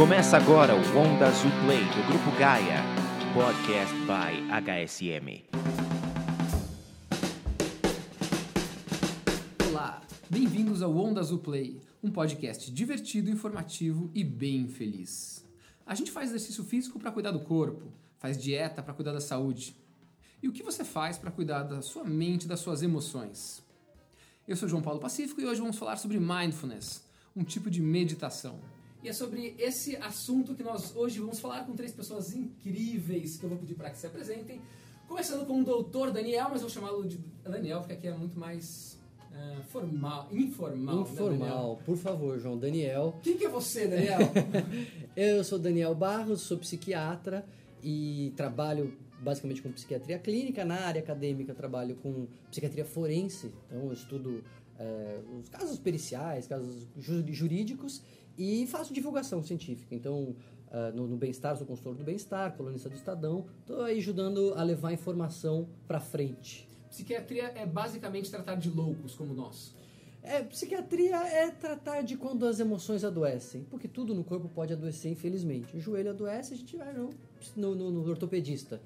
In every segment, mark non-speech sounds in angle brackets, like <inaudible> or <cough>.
Começa agora o Onda Azul Play do Grupo Gaia, podcast by HSM. Olá, bem-vindos ao Onda Azul Play, um podcast divertido, informativo e bem feliz. A gente faz exercício físico para cuidar do corpo, faz dieta para cuidar da saúde. E o que você faz para cuidar da sua mente, das suas emoções? Eu sou João Paulo Pacífico e hoje vamos falar sobre mindfulness, um tipo de meditação. E é sobre esse assunto que nós hoje vamos falar com três pessoas incríveis que eu vou pedir para que se apresentem. Começando com o doutor Daniel, mas vou chamá-lo de Daniel porque aqui é muito mais uh, formal, informal. Informal, né, por favor, João. Daniel. Quem que é você, Daniel? <laughs> eu sou Daniel Barros, sou psiquiatra e trabalho basicamente com psiquiatria clínica. Na área acadêmica, trabalho com psiquiatria forense, então eu estudo é, os casos periciais, casos jurídicos e faço divulgação científica. Então, uh, no, no Bem-Estar, sou consultor do Bem-Estar, colunista do Estadão, estou aí ajudando a levar a informação para frente. Psiquiatria é basicamente tratar de loucos como nós. É, psiquiatria é tratar de quando as emoções adoecem, porque tudo no corpo pode adoecer, infelizmente. O joelho adoece, a gente vai no, no, no, no ortopedista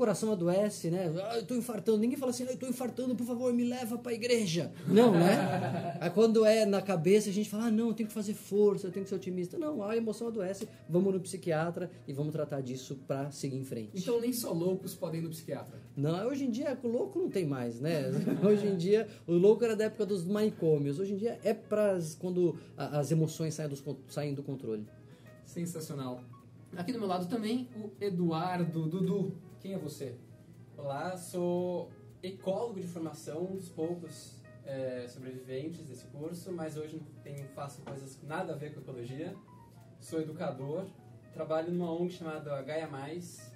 coração adoece, né? Ah, eu tô infartando. Ninguém fala assim, ah, eu tô infartando, por favor, me leva pra igreja. Não, né? <laughs> Aí quando é na cabeça, a gente fala, ah, não, eu tenho que fazer força, eu tenho que ser otimista. Não, a emoção adoece, vamos no psiquiatra e vamos tratar disso pra seguir em frente. Então nem só loucos podem ir no psiquiatra. Não, hoje em dia, o louco não tem mais, né? <laughs> Hoje em dia, o louco era da época dos manicômios. Hoje em dia é pra quando as emoções saem, dos, saem do controle. Sensacional. Aqui do meu lado também, o Eduardo Dudu. Quem é você? Olá, sou ecólogo de formação, um dos poucos é, sobreviventes desse curso, mas hoje tenho, faço coisas nada a ver com ecologia. Sou educador, trabalho numa ONG chamada Gaia Mais.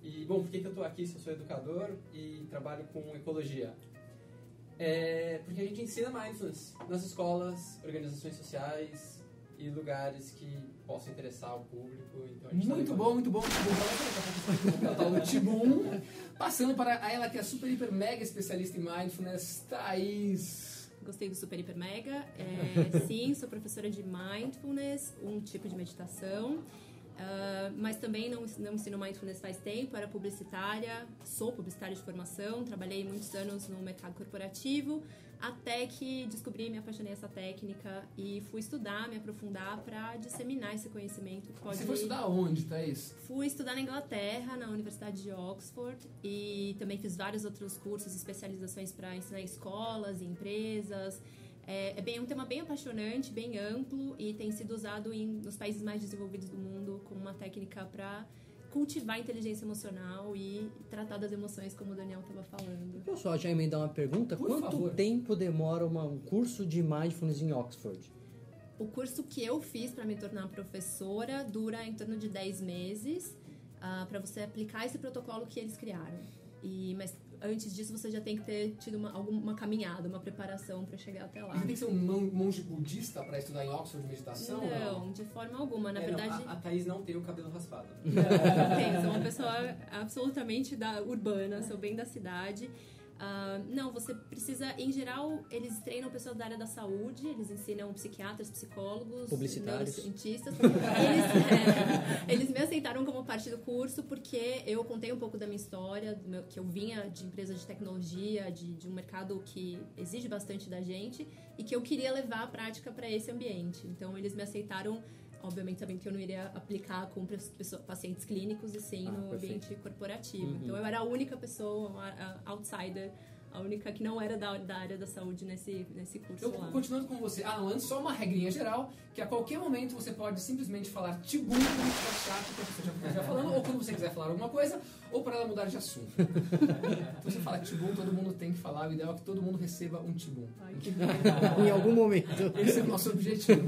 E, bom, por que, que eu estou aqui se eu sou educador e trabalho com ecologia? É porque a gente ensina mindfulness nas escolas, organizações sociais, e lugares que possam interessar o público. Então muito, tá bom, muito bom, muito bom. Tá Tibum. Passando para ela que é super, hiper, mega especialista em mindfulness, Thaís. Gostei do super, hiper, mega. É, sim, sou professora de mindfulness, um tipo de meditação. Uh, mas também não, não ensino mindfulness faz tempo, era publicitária, sou publicitária de formação, trabalhei muitos anos no mercado corporativo, até que descobri, me apaixonei essa técnica e fui estudar, me aprofundar para disseminar esse conhecimento. Pode... Você foi estudar onde, Thaís? Fui estudar na Inglaterra, na Universidade de Oxford, e também fiz vários outros cursos, especializações para ensinar escolas e empresas. É, é, bem, um tema bem apaixonante, bem amplo e tem sido usado em, nos países mais desenvolvidos do mundo como uma técnica para cultivar a inteligência emocional e tratar das emoções, como o Daniel estava falando. Eu só já emendar uma pergunta. Por Quanto favor. tempo demora uma, um curso de mindfulness em Oxford? O curso que eu fiz para me tornar professora dura em torno de 10 meses uh, ah, para você aplicar esse protocolo que eles criaram. E, mas antes disso você já tem que ter tido uma, alguma caminhada, uma preparação para chegar até lá. E tem que ser um monge budista para estudar em Oxford de meditação? Não, não? de forma alguma. Na é, verdade. Não, a, a Thaís não tem o cabelo raspado. <laughs> Não, não tem. Sou uma pessoa absolutamente da, urbana, sou bem da cidade. Uh, não, você precisa, em geral, eles treinam pessoas da área da saúde, eles ensinam psiquiatras, psicólogos, publicitários, cientistas. Eles, é, eles, me aceitaram como parte do curso porque eu contei um pouco da minha história, meu, que eu vinha de empresa de tecnologia, de, de um mercado que exige bastante da gente e que eu queria levar a prática para esse ambiente. Então, eles me aceitaram obviamente sabendo que eu não iria aplicar com pacientes clínicos e sim ah, no perfeito. ambiente corporativo. Uhum. Então eu era a única pessoa, a outsider a única que não era da, da área da saúde nesse, nesse curso eu, lá. Continuando com você. Ah, antes só uma regrinha geral, que a qualquer momento você pode simplesmente falar tibum quando estiver chato que a pessoa já estiver falando, ou quando você quiser falar alguma coisa, ou para ela mudar de assunto. então você fala tibum, todo mundo tem que falar, o ideal é que todo mundo receba um tibum. <laughs> em algum momento. Esse é o nosso objetivo.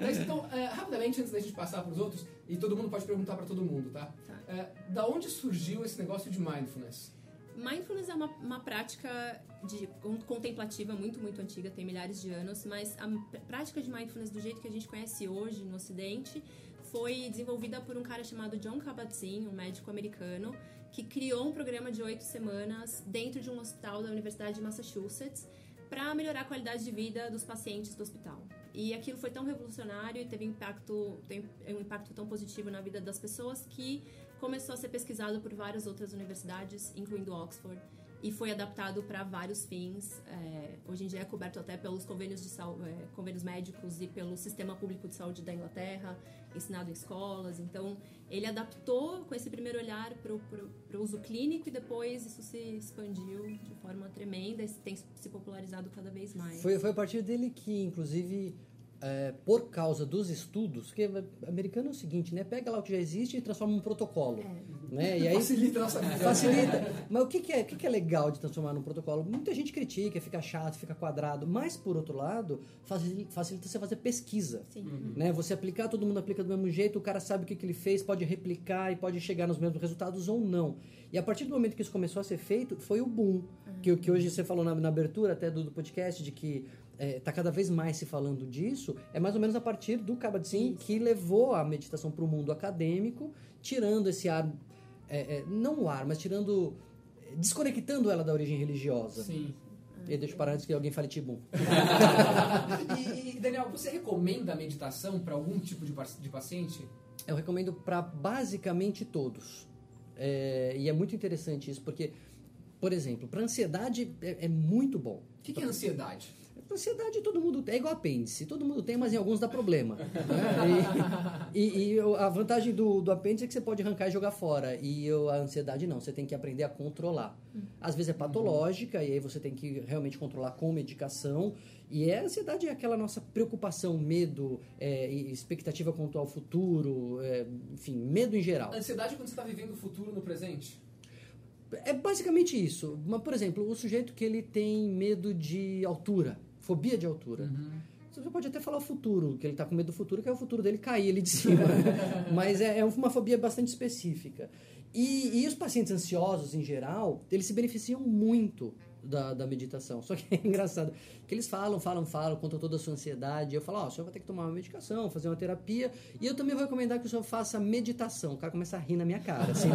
Mas, então, é, rapidamente, antes da gente passar para os outros, e todo mundo pode perguntar para todo mundo, tá? tá. É, da onde surgiu esse negócio de mindfulness? Mindfulness é uma, uma prática de contemplativa muito, muito antiga, tem milhares de anos, mas a prática de mindfulness do jeito que a gente conhece hoje no Ocidente foi desenvolvida por um cara chamado John Kabat-Zinn, um médico americano, que criou um programa de oito semanas dentro de um hospital da Universidade de Massachusetts para melhorar a qualidade de vida dos pacientes do hospital. E aquilo foi tão revolucionário e teve impacto, um impacto tão positivo na vida das pessoas que começou a ser pesquisado por várias outras universidades, incluindo Oxford, e foi adaptado para vários fins. É, hoje em dia é coberto até pelos convênios, de é, convênios médicos e pelo sistema público de saúde da Inglaterra, ensinado em escolas. Então, ele adaptou com esse primeiro olhar para o uso clínico e depois isso se expandiu de forma tremenda e tem se popularizado cada vez mais. Foi, foi a partir dele que, inclusive, é, por causa dos estudos, porque americano é o seguinte, né? Pega lá o que já existe e transforma num protocolo. É. Né? E aí, facilita a nossa vida. Facilita. Mas o que, que, é, o que, que é legal de transformar num protocolo? Muita gente critica, fica chato, fica quadrado, mas por outro lado, facilita, você fazer pesquisa. Sim. Uhum. Né? Você aplicar, todo mundo aplica do mesmo jeito, o cara sabe o que, que ele fez, pode replicar e pode chegar nos mesmos resultados ou não. E a partir do momento que isso começou a ser feito, foi o boom. Uhum. Que, que hoje você falou na, na abertura até do, do podcast, de que está é, tá cada vez mais se falando disso, é mais ou menos a partir do Kabat-Zinn que levou a meditação para o mundo acadêmico, tirando esse ar, é, é, não o ar, mas tirando, desconectando ela da origem religiosa. Sim. E deixa eu parar antes que alguém fale tibum. <laughs> e, e, Daniel, você recomenda a meditação para algum tipo de, de paciente? Eu recomendo para basicamente todos. É, e é muito interessante isso, porque, por exemplo, para ansiedade é, é, muito bom. O que, que é ansiedade? Ansiedade todo mundo tem, é igual apêndice, todo mundo tem, mas em alguns dá problema. Né? E, e, e, a vantagem do, do apêndice é que você pode arrancar e jogar fora, e a ansiedade não, você tem que aprender a controlar. Às vezes é patológica, uhum. e aí você tem que realmente controlar com medicação, e a ansiedade é aquela nossa preocupação, medo, é, expectativa quanto ao futuro, é, enfim, medo em geral. A ansiedade é quando você está vivendo o futuro no presente? É basicamente isso. Mas, por exemplo, o sujeito que ele tem medo de altura, fobia de altura. Uhum. Você pode até falar o futuro, que ele está com medo do futuro, que é o futuro dele cair ali de cima. <laughs> Mas é, é, uma fobia bastante específica. E, e os pacientes ansiosos, em geral, eles se beneficiam muito da, da meditação. Só que <laughs> é engraçado que eles falam, falam, falam, contam toda a sua ansiedade. Eu falo, ó, oh, o senhor vai ter que tomar uma medicação, fazer uma terapia. E eu também vou recomendar que o senhor faça meditação. O cara começa a rir na minha cara, assim.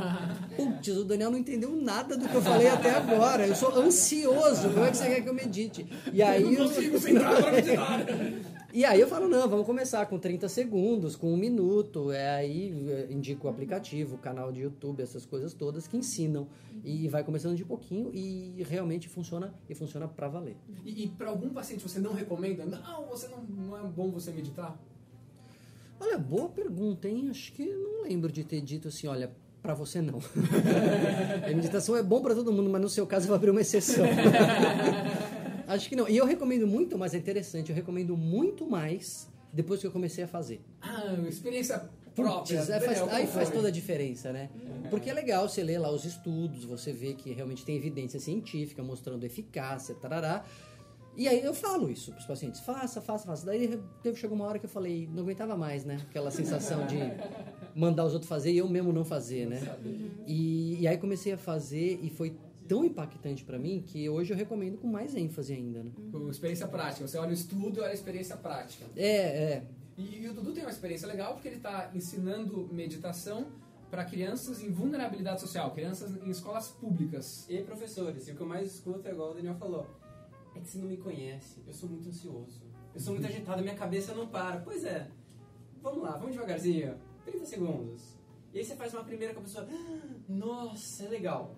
<laughs> Putz, o Daniel não entendeu nada do que eu falei até agora. Eu sou ansioso. Como é que você quer que eu medite? E aí eu não consigo eu... sentar para <laughs> meditar. E aí eu falo, não, vamos começar com 30 segundos, com um minuto. É aí é, indico o aplicativo, o canal de YouTube, essas coisas todas que ensinam. E vai começando de pouquinho e realmente funciona e funciona para valer. E, e para algum paciente você não recomenda? Não, você não, não é bom você meditar? Olha, boa pergunta, hein? Acho que não lembro de ter dito assim, olha, para você não. <laughs> a meditação é bom para todo mundo, mas no seu caso eu vou abrir uma exceção. <laughs> Acho que não. E eu recomendo muito, mas é interessante, eu recomendo muito mais depois que eu comecei a fazer. Ah, experiência própria. Putz, é, faz, aí faz toda a diferença, né? É. Porque é legal você ler lá os estudos, você vê que realmente tem evidência científica mostrando eficácia, tarará. E aí eu falo isso para os pacientes, faça, faça, faça. Daí teve, chegou uma hora que eu falei, não aguentava mais, né? Aquela sensação de mandar os outros fazer e eu mesmo não fazer, né? E, e aí comecei a fazer e foi tão impactante para mim que hoje eu recomendo com mais ênfase ainda. Né? Com experiência prática. Você olha o estudo e olha a experiência prática. É, é. E, e o Dudu tem uma experiência legal porque ele está ensinando meditação para crianças em vulnerabilidade social, crianças em escolas públicas. E professores. E o que eu mais escuto é igual o Daniel falou. É que você não me conhece. Eu sou muito ansioso. Eu sou muito <laughs> agitado, minha cabeça não para. Pois é. Vamos lá, vamos devagarzinho. 30 segundos. E aí você faz uma primeira com a pessoa. Ah, nossa, é legal.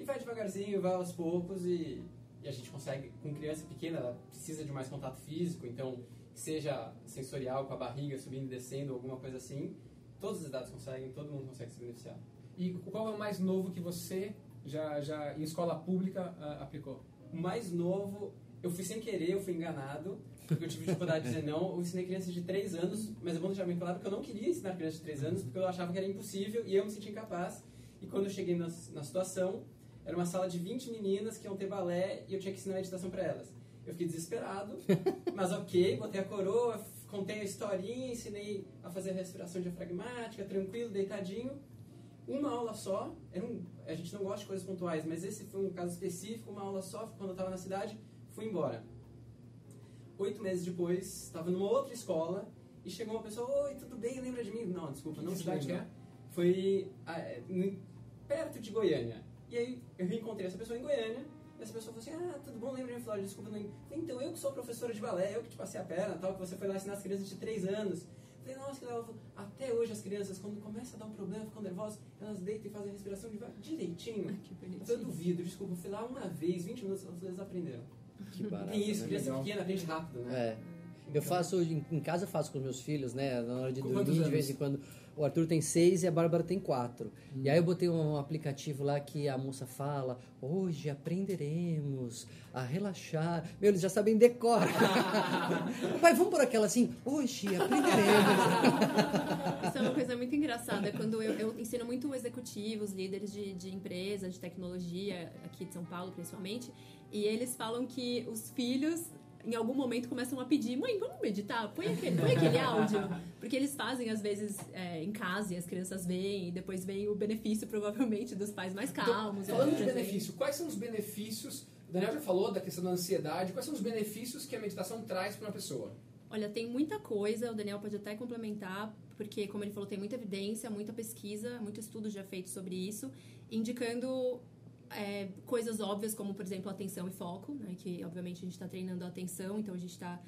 E vai devagarzinho, vai aos poucos e, e a gente consegue, com criança pequena, ela precisa de mais contato físico, então seja sensorial, com a barriga subindo e descendo, alguma coisa assim, todas as idades conseguem, todo mundo consegue se beneficiar. E qual é o mais novo que você já, já em escola pública uh, aplicou? O mais novo, eu fui sem querer, eu fui enganado, porque eu tive dificuldade de dizer não. Eu ensinei crianças de 3 anos, mas é bom deixar bem claro que eu não queria ensinar crianças de 3 anos, porque eu achava que era impossível e eu me sentia incapaz. E quando eu cheguei na, na situação, era uma sala de 20 meninas que iam ter balé e eu tinha que ensinar meditação para elas. Eu fiquei desesperado, <laughs> mas ok, botei a coroa, contei a historinha, ensinei a fazer a respiração diafragmática, tranquilo, deitadinho. Uma aula só, um, a gente não gosta de coisas pontuais, mas esse foi um caso específico, uma aula só, quando eu estava na cidade, fui embora. Oito meses depois, estava numa outra escola e chegou uma pessoa, oi, tudo bem, lembra de mim? Não, desculpa, não que cidade é? Foi ah, é, perto de Goiânia. E aí eu reencontrei essa pessoa em Goiânia E essa pessoa falou assim, ah, tudo bom, lembra de? Falei, desculpa, não então, eu que sou professora de balé, eu que te passei a perna, tal, que você foi lá ensinar as crianças de 3 anos. Falei, nossa, que legal. Até hoje as crianças, quando começa a dar um problema, ficam nervosas, elas deitam e fazem a respiração direitinho. Que Eu falei, eu bonitinho. duvido, desculpa, eu fui lá uma vez, 20 minutos, elas aprenderam. Que barato. Tem isso, né? criança legal. pequena aprende rápido, né? É. Eu faço, em casa eu faço com os meus filhos, né? Na hora de Com dormir, de vez em quando. O Arthur tem seis e a Bárbara tem quatro. E aí eu botei um aplicativo lá que a moça fala: hoje aprenderemos a relaxar. Meu, eles já sabem decor. <laughs> Pai, vamos por aquela assim: hoje aprenderemos. <laughs> Isso é uma coisa muito engraçada. Quando eu, eu ensino muito executivos, líderes de, de empresa, de tecnologia, aqui de São Paulo principalmente, e eles falam que os filhos, em algum momento, começam a pedir: mãe, vamos meditar? Põe aquele, põe aquele áudio. <laughs> Porque eles fazem, às vezes, é, em casa e as crianças veem, e depois vem o benefício, provavelmente, dos pais mais calmos. Então, falando de presentes. benefício, quais são os benefícios? O Daniel já falou da questão da ansiedade. Quais são os benefícios que a meditação traz para uma pessoa? Olha, tem muita coisa, o Daniel pode até complementar, porque, como ele falou, tem muita evidência, muita pesquisa, muito estudo já feito sobre isso, indicando é, coisas óbvias, como, por exemplo, atenção e foco, né, que, obviamente, a gente está treinando a atenção, então a gente está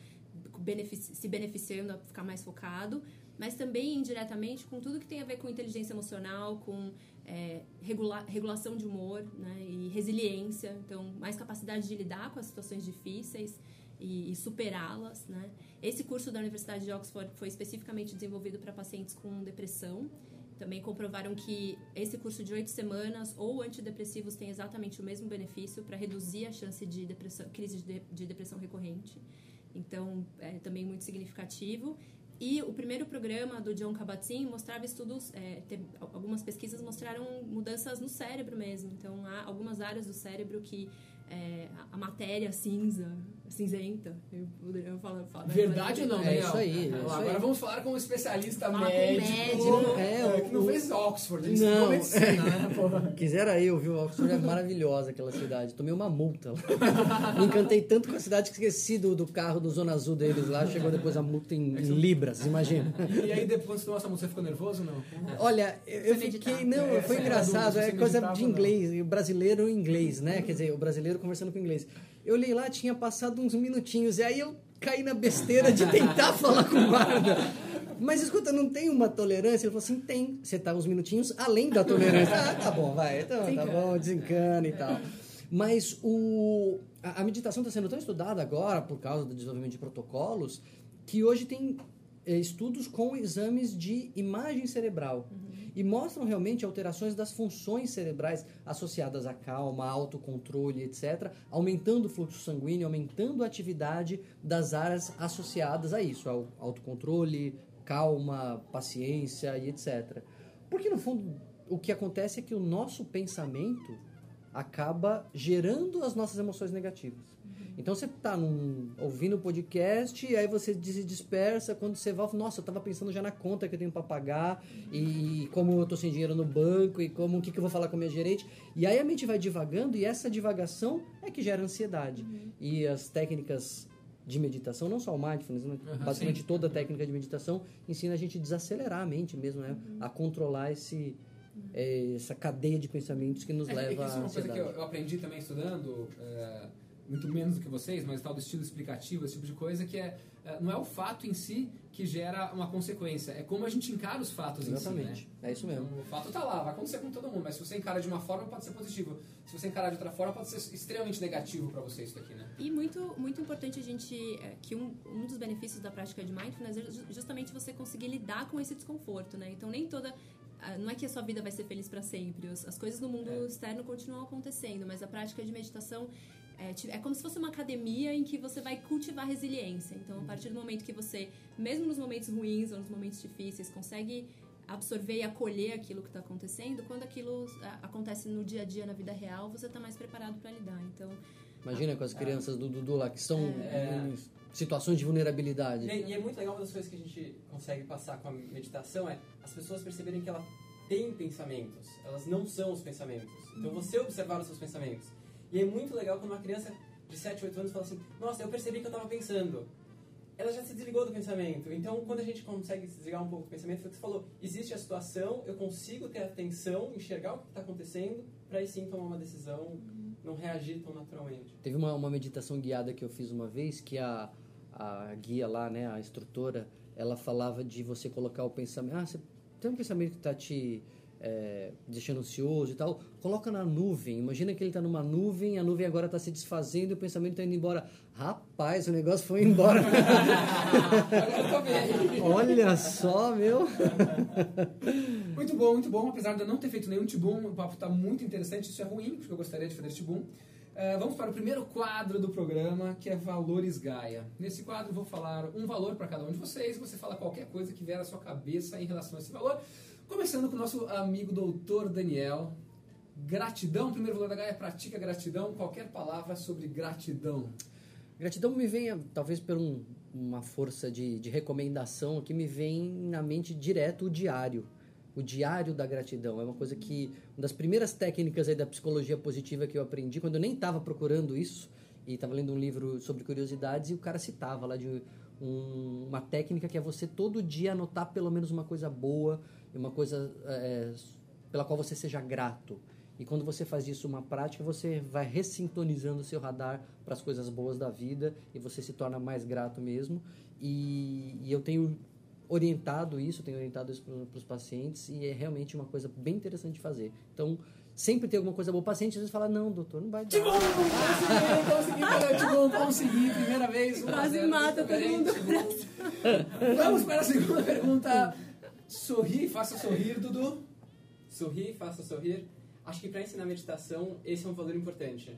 se beneficiando a ficar mais focado, mas também indiretamente com tudo que tem a ver com inteligência emocional, com é, regula regulação de humor né, e resiliência, então mais capacidade de lidar com as situações difíceis e superá-las. Né? Esse curso da Universidade de Oxford foi especificamente desenvolvido para pacientes com depressão. Também comprovaram que esse curso de oito semanas ou antidepressivos tem exatamente o mesmo benefício para reduzir a chance de depressão, crise de, de depressão recorrente. Então, é também muito significativo. E o primeiro programa do John Kabat-Zinn mostrava estudos, é, algumas pesquisas mostraram mudanças no cérebro mesmo. Então, há algumas áreas do cérebro que é, a matéria cinza, cinzenta, eu, eu falo, falo Verdade ou não, É isso aí, é isso Agora aí. vamos falar com um especialista Falar médico, médico. É, é, o- que não o- fez Oxford, ele Não. estudou medicina, né? <laughs> Quisera eu, viu? Oxford é maravilhosa aquela cidade. Tomei uma multa lá. Me encantei tanto com a cidade que esqueci do, do carro do Zona Azul deles lá. Chegou depois a multa em, em libras, imagina. E aí depois, quando você tomou essa música, você ficou nervoso ou não? Olha, eu, eu Foi meditar. fiquei. Não, É, foi engraçado. É coisa meditava de não. inglês. O brasileiro em inglês, né? Quer dizer, o brasileiro conversando com inglês. Eu li lá, tinha passado uns minutinhos. E aí eu caí na besteira de tentar <laughs> falar com o guarda. Mas escuta, não tem uma tolerância? Ele falou assim: tem. Você tá uns minutinhos além da tolerância. Ah, tá bom, vai. Então, tá bom, desencana e tal. Mas o, a, a meditação está sendo tão estudada agora por causa do desenvolvimento de protocolos que hoje tem estudos com exames de imagem cerebral e mostram realmente alterações das funções cerebrais associadas à calma, autocontrole, etc., aumentando o fluxo sanguíneo, aumentando a atividade das áreas associadas a isso, ao autocontrole, calma, paciência e etc. Porque no fundo o que acontece é que o nosso pensamento acaba gerando as nossas emoções negativas. Então você tá num, ouvindo o podcast e aí você se dispersa quando você volta, nossa, eu tava pensando já na conta que eu tenho para pagar e como eu tô sem dinheiro no banco e como o que, que eu vou falar com a minha gerente. E aí a mente vai divagando e essa divagação é que gera ansiedade. E as técnicas de meditação, não só o mindfulness, né? Aham, basicamente sim. toda a técnica de meditação ensina a gente a desacelerar a mente mesmo, né? A controlar esse eh, essa cadeia de pensamentos que nos É, é leva isso é uma coisa que eu, eu aprendi também estudando, é, muito menos do que vocês, mas tal do estilo explicativo, esse tipo de coisa, que é, é, não é o fato em si que gera uma consequência, é como a gente encara os fatos Exatamente. em si, né? É isso mesmo. Então, o fato tá lá, vai acontecer com todo mundo, mas se você encara de uma forma, pode ser positivo. Se você encarar de outra forma, pode ser extremamente negativo para você isso daqui, né? E muito, muito importante a gente, é, que um, um dos benefícios da prática de mindfulness é ju- justamente você conseguir lidar com esse desconforto, né? Então nem toda, não é que a sua vida vai ser feliz para sempre, as coisas no mundo É. externo continuam acontecendo, mas a prática de meditação é, é como se fosse uma academia em que você vai cultivar resiliência. Então a partir do momento que você, mesmo nos momentos ruins ou nos momentos difíceis, consegue absorver e acolher aquilo que está acontecendo, quando aquilo ah, acontece no dia a dia, na vida real, você está mais preparado para lidar. Então Imagina com as crianças do Dudu lá que estão É. em situações de vulnerabilidade. E, e é muito legal, uma das coisas que a gente consegue passar com a meditação é as pessoas perceberem que ela tem pensamentos, elas não são os pensamentos. Então você observar os seus pensamentos. E é muito legal quando uma criança de 7, 8 anos fala assim: Nossa, eu percebi que eu estava pensando. Ela já se desligou do pensamento. Então, quando a gente consegue se desligar um pouco do pensamento, foi o que você falou: existe a situação, eu consigo ter atenção, enxergar o que está acontecendo, para aí sim tomar uma decisão não reagir tão naturalmente. Teve uma, uma meditação guiada que eu fiz uma vez que a, a guia lá, né, a instrutora, ela falava de você colocar o pensamento. Ah, você tem um pensamento que está te é, deixando ansioso e tal, coloca na nuvem. Imagina que ele está numa nuvem, a nuvem agora está se desfazendo e o pensamento está indo embora. Rapaz, o negócio foi embora. <laughs> Olha só, meu. Muito bom, muito bom. Apesar de eu não ter feito nenhum tibum, o papo está muito interessante. Isso é ruim, porque eu gostaria de fazer tibum. Uh, vamos para o primeiro quadro do programa, que é Valores Gaia. Nesse quadro eu vou falar um valor para cada um de vocês. Você fala qualquer coisa que vier à sua cabeça em relação a esse valor. Começando com o nosso amigo doutor Daniel. Gratidão, primeiro valor da Gaia, pratica gratidão. Qualquer palavra sobre gratidão. Gratidão me vem, talvez por um, uma força de, de recomendação, que me vem na mente direto o diário o diário da gratidão. É uma coisa que, uma das primeiras técnicas aí da psicologia positiva que eu aprendi, quando eu nem estava procurando isso, e estava lendo um livro sobre curiosidades, e o cara citava lá de um, uma técnica que é você todo dia anotar pelo menos uma coisa boa, uma coisa é, pela qual você seja grato. E quando você faz isso uma prática, você vai ressintonizando o seu radar para as coisas boas da vida e você se torna mais grato mesmo. E, e eu tenho orientado isso, tenho orientado isso para os pacientes e é realmente uma coisa bem interessante de fazer. Então, sempre tem alguma coisa boa. O paciente às vezes fala, não, doutor, não vai dar. Tibum! Consegui, consegui, Tibum, consegui, primeira vez. Quase mata todo mundo. Vamos para a segunda pergunta. Sorri, faça sorrir, Dudu. Sorrir, faça sorrir. Acho que para ensinar meditação, esse é um valor importante.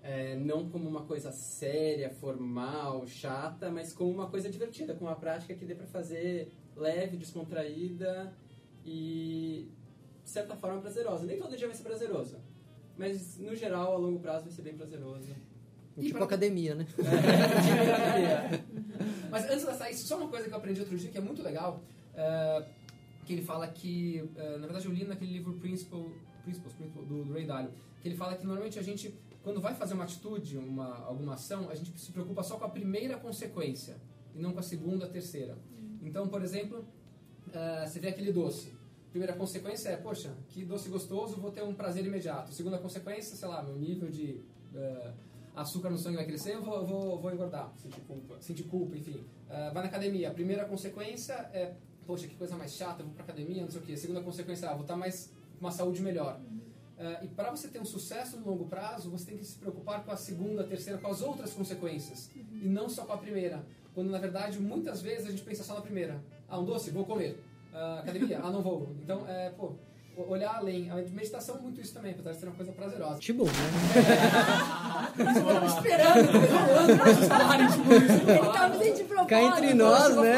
É, não como uma coisa séria, formal, chata, mas como uma coisa divertida, com uma prática que dê para fazer leve, descontraída e, de certa forma, prazerosa. Nem todo dia vai ser prazeroso, mas, no geral, a longo prazo vai ser bem prazeroso. E tipo pra... academia, né? É, tipo <laughs> Mas antes de sair, só uma coisa que eu aprendi outro dia que é muito legal, uh, que ele fala que, uh, na verdade eu li naquele livro Principle, Principles, Principle do, do Ray Dalio, que ele fala que normalmente a gente quando vai fazer uma atitude, uma, alguma ação, a gente se preocupa só com a primeira consequência e não com a segunda, a terceira. Uhum. Então, por exemplo, uh, você vê aquele doce. Primeira consequência é, poxa, que doce gostoso, vou ter um prazer imediato. Segunda consequência, sei lá, meu nível de uh, açúcar no sangue vai crescer, eu vou, vou, vou engordar. Sentir culpa. Sentir culpa, enfim. Uh, vai na academia. A primeira consequência é, poxa, que coisa mais chata, vou pra academia, não sei o quê. A segunda consequência, ah, vou estar mais uma saúde melhor. Uh, e para você ter um sucesso no longo prazo, você tem que se preocupar com a segunda, a terceira, com as outras consequências. Uhum. E não só com a primeira. Quando na verdade, muitas vezes a gente pensa só na primeira. Ah, um doce? Vou comer. Uh, academia? ah, não vou. Então, é, pô, olhar além. A meditação é muito isso também, apesar de ser uma coisa prazerosa. Tipo, né? É... eu tava esperando, vocês falarem tipo isso. Ele tava de propósito. Cá entre nós, né?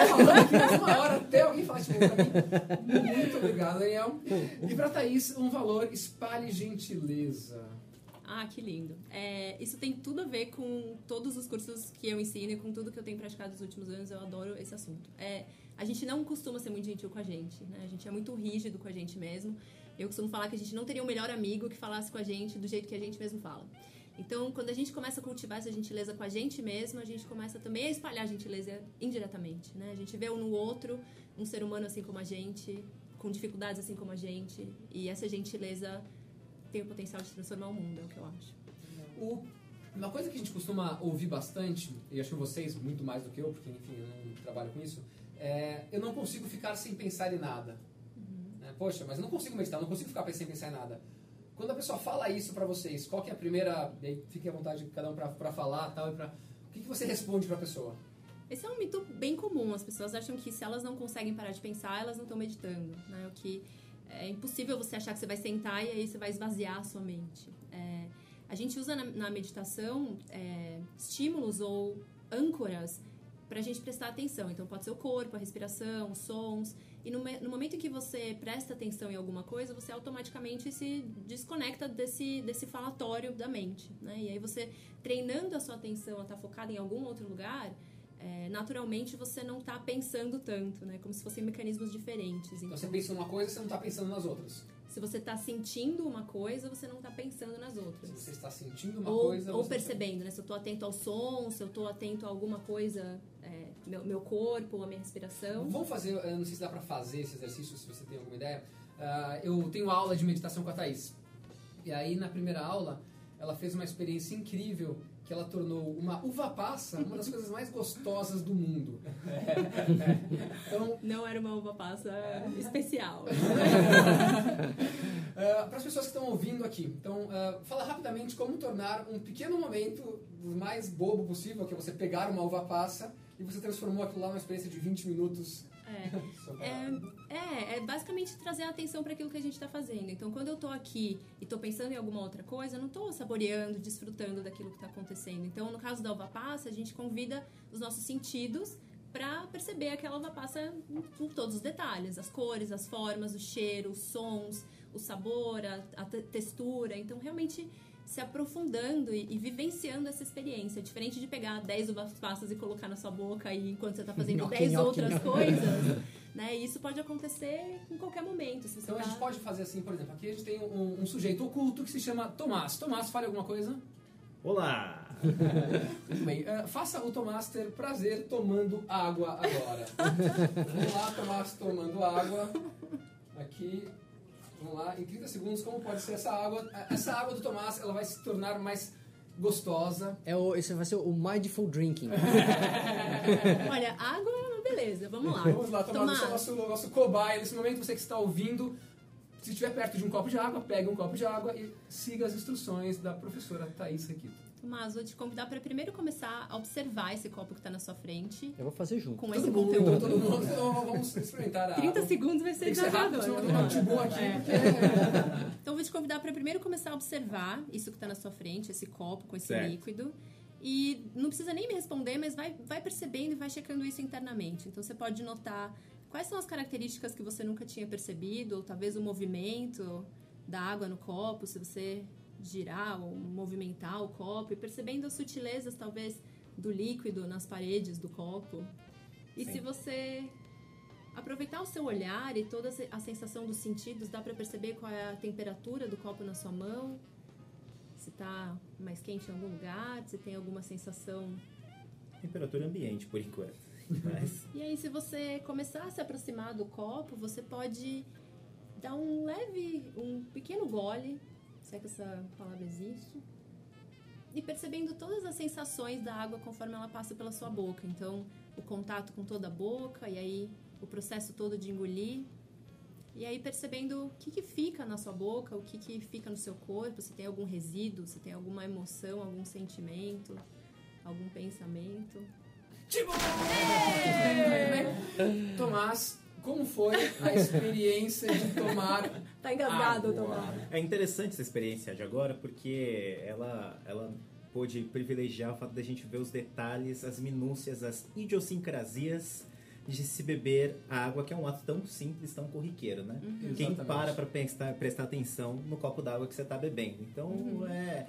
Uma hora até alguém falar tipo pra mim. Muito obrigado, Daniel. E pra Thaís, um valor, espalhe gentileza. Ah, que lindo. É, isso tem tudo a ver com todos os cursos que eu ensino e com tudo que eu tenho praticado nos últimos anos. Eu adoro esse assunto. É, a gente não costuma ser muito gentil com a gente, né? A gente é muito rígido com a gente mesmo. Eu costumo falar que a gente não teria um melhor amigo que falasse com a gente do jeito que a gente mesmo fala. Então, quando a gente começa a cultivar essa gentileza com a gente mesmo, a gente começa também a espalhar a gentileza indiretamente, né? A gente vê um no outro um ser humano assim como a gente, com dificuldades assim como a gente, e essa gentileza tem o potencial de transformar o mundo, é o que eu acho. O, uma coisa que a gente costuma ouvir bastante, e acho que vocês muito mais do que eu, porque enfim, eu não trabalho com isso, é, eu não consigo ficar sem pensar em nada. Uhum. É, poxa, mas eu não consigo meditar, não consigo ficar sem pensar em nada. Quando a pessoa fala isso para vocês, qual que é a primeira... E aí fique à vontade cada um para falar tal, e pra, o que, que você responde para a pessoa? Esse é um mito bem comum. As pessoas acham que se elas não conseguem parar de pensar, elas não estão meditando. Né? O que é impossível você achar que você vai sentar e aí você vai esvaziar a sua mente. É, a gente usa na, na meditação é, estímulos ou âncoras para a gente prestar atenção. Então, pode ser o corpo, a respiração, os sons. E no, no, momento em que você presta atenção em alguma coisa, você automaticamente se desconecta desse, desse falatório da mente. Né? E aí, você treinando a sua atenção a estar tá focada em algum outro lugar, é, naturalmente você não está pensando tanto, né? Como se fossem mecanismos diferentes. Então, então você pensa numa coisa, você não está pensando nas outras. Se você está sentindo uma coisa, você não está pensando nas outras. Se você está sentindo uma ou, coisa... Ou percebendo, tá... né? Se eu estou atento ao som, se eu estou atento a alguma coisa, é, meu, meu corpo, a minha respiração. Vamos fazer, eu não sei se dá para fazer esse exercício, se você tem alguma ideia. Uh, eu tenho aula de meditação com a Thaís. E aí, na primeira aula, ela fez uma experiência incrível que ela tornou uma uva passa uma das coisas mais gostosas do mundo. <laughs> Então, Não era uma uva passa especial. <laughs> para as pessoas que estão ouvindo aqui, então ah, fala rapidamente como tornar um pequeno momento o mais bobo possível, que é você pegar uma uva passa e você transformou aquilo lá numa experiência de 20 minutos. É. É, é, é basicamente trazer a atenção para aquilo que a gente está fazendo. Então, quando eu tô aqui e tô pensando em alguma outra coisa, eu não tô saboreando, desfrutando daquilo que está acontecendo. Então, no caso da uva passa, a gente convida os nossos sentidos para perceber aquela uva passa com todos os detalhes, as cores, as formas, o cheiro, os sons, o sabor, a, a te- textura. Então, realmente se aprofundando e, e vivenciando essa experiência. Diferente de pegar 10 uvas passas e colocar na sua boca e enquanto você está fazendo <laughs> Nhoque, 10 nhoque, outras nhoque. <laughs> coisas. Né? E isso pode acontecer em qualquer momento. Se você Então a tá... gente pode fazer assim, por exemplo, aqui a gente tem um, um sujeito oculto que se chama Tomás. Tomás, fale alguma coisa? Olá! <laughs> Muito bem. eh, faça o Tomás ter prazer tomando água agora. Vamos lá, Tomás tomando água. Aqui. Vamos lá, em 30 segundos, como pode ser essa água? Essa água do Tomás, ela vai se tornar mais gostosa. É o, esse vai ser o Mindful Drinking. <laughs> Olha, água, beleza, vamos lá. Vamos lá, Tomás, Tomás. você é o nosso, nosso cobaia. Nesse momento, você que está ouvindo, se estiver perto de um copo de água, pegue um copo de água e siga as instruções da professora Thaís Requito. Tomás, vou te convidar para primeiro começar a observar esse copo que está na sua frente. Eu vou fazer junto. Com esse Todo mundo, conteúdo. todo mundo, então vamos experimentar a 30 água. segundos vai ser tibum aqui, É. porque... <laughs> Então, vou te convidar para primeiro começar a observar isso que está na sua frente, esse copo com esse Certo. líquido. E não precisa nem me responder, mas vai, vai percebendo e vai checando isso internamente. Então, você pode notar quais são as características que você nunca tinha percebido, ou talvez o movimento da água no copo, se você girar ou movimentar o copo, e percebendo as sutilezas, talvez, do líquido nas paredes do copo. E Sim. se você aproveitar o seu olhar e toda a sensação dos sentidos, dá para perceber qual é a temperatura do copo na sua mão, se tá mais quente em algum lugar, se tem alguma sensação. Temperatura ambiente, por enquanto. <laughs> Mas E aí, se você começar a se aproximar do copo, você pode dar um leve, um pequeno gole, se é que essa palavra existe, e percebendo todas as sensações da água conforme ela passa pela sua boca. Então, o contato com toda a boca, e aí o processo todo de engolir. E aí percebendo o que, que fica na sua boca, o que, que fica no seu corpo, se tem algum resíduo, se tem alguma emoção, algum sentimento, algum pensamento. Tomás, como foi a experiência de tomar Tá engasgado? Tomás. é interessante essa experiência de agora porque ela, ela pôde privilegiar o fato da gente ver os detalhes, as minúcias, as idiosincrasias de se beber a água, que é um ato tão simples, tão corriqueiro, né? Quem Exatamente. para pra prestar, prestar atenção no copo d'água que você tá bebendo. Então é,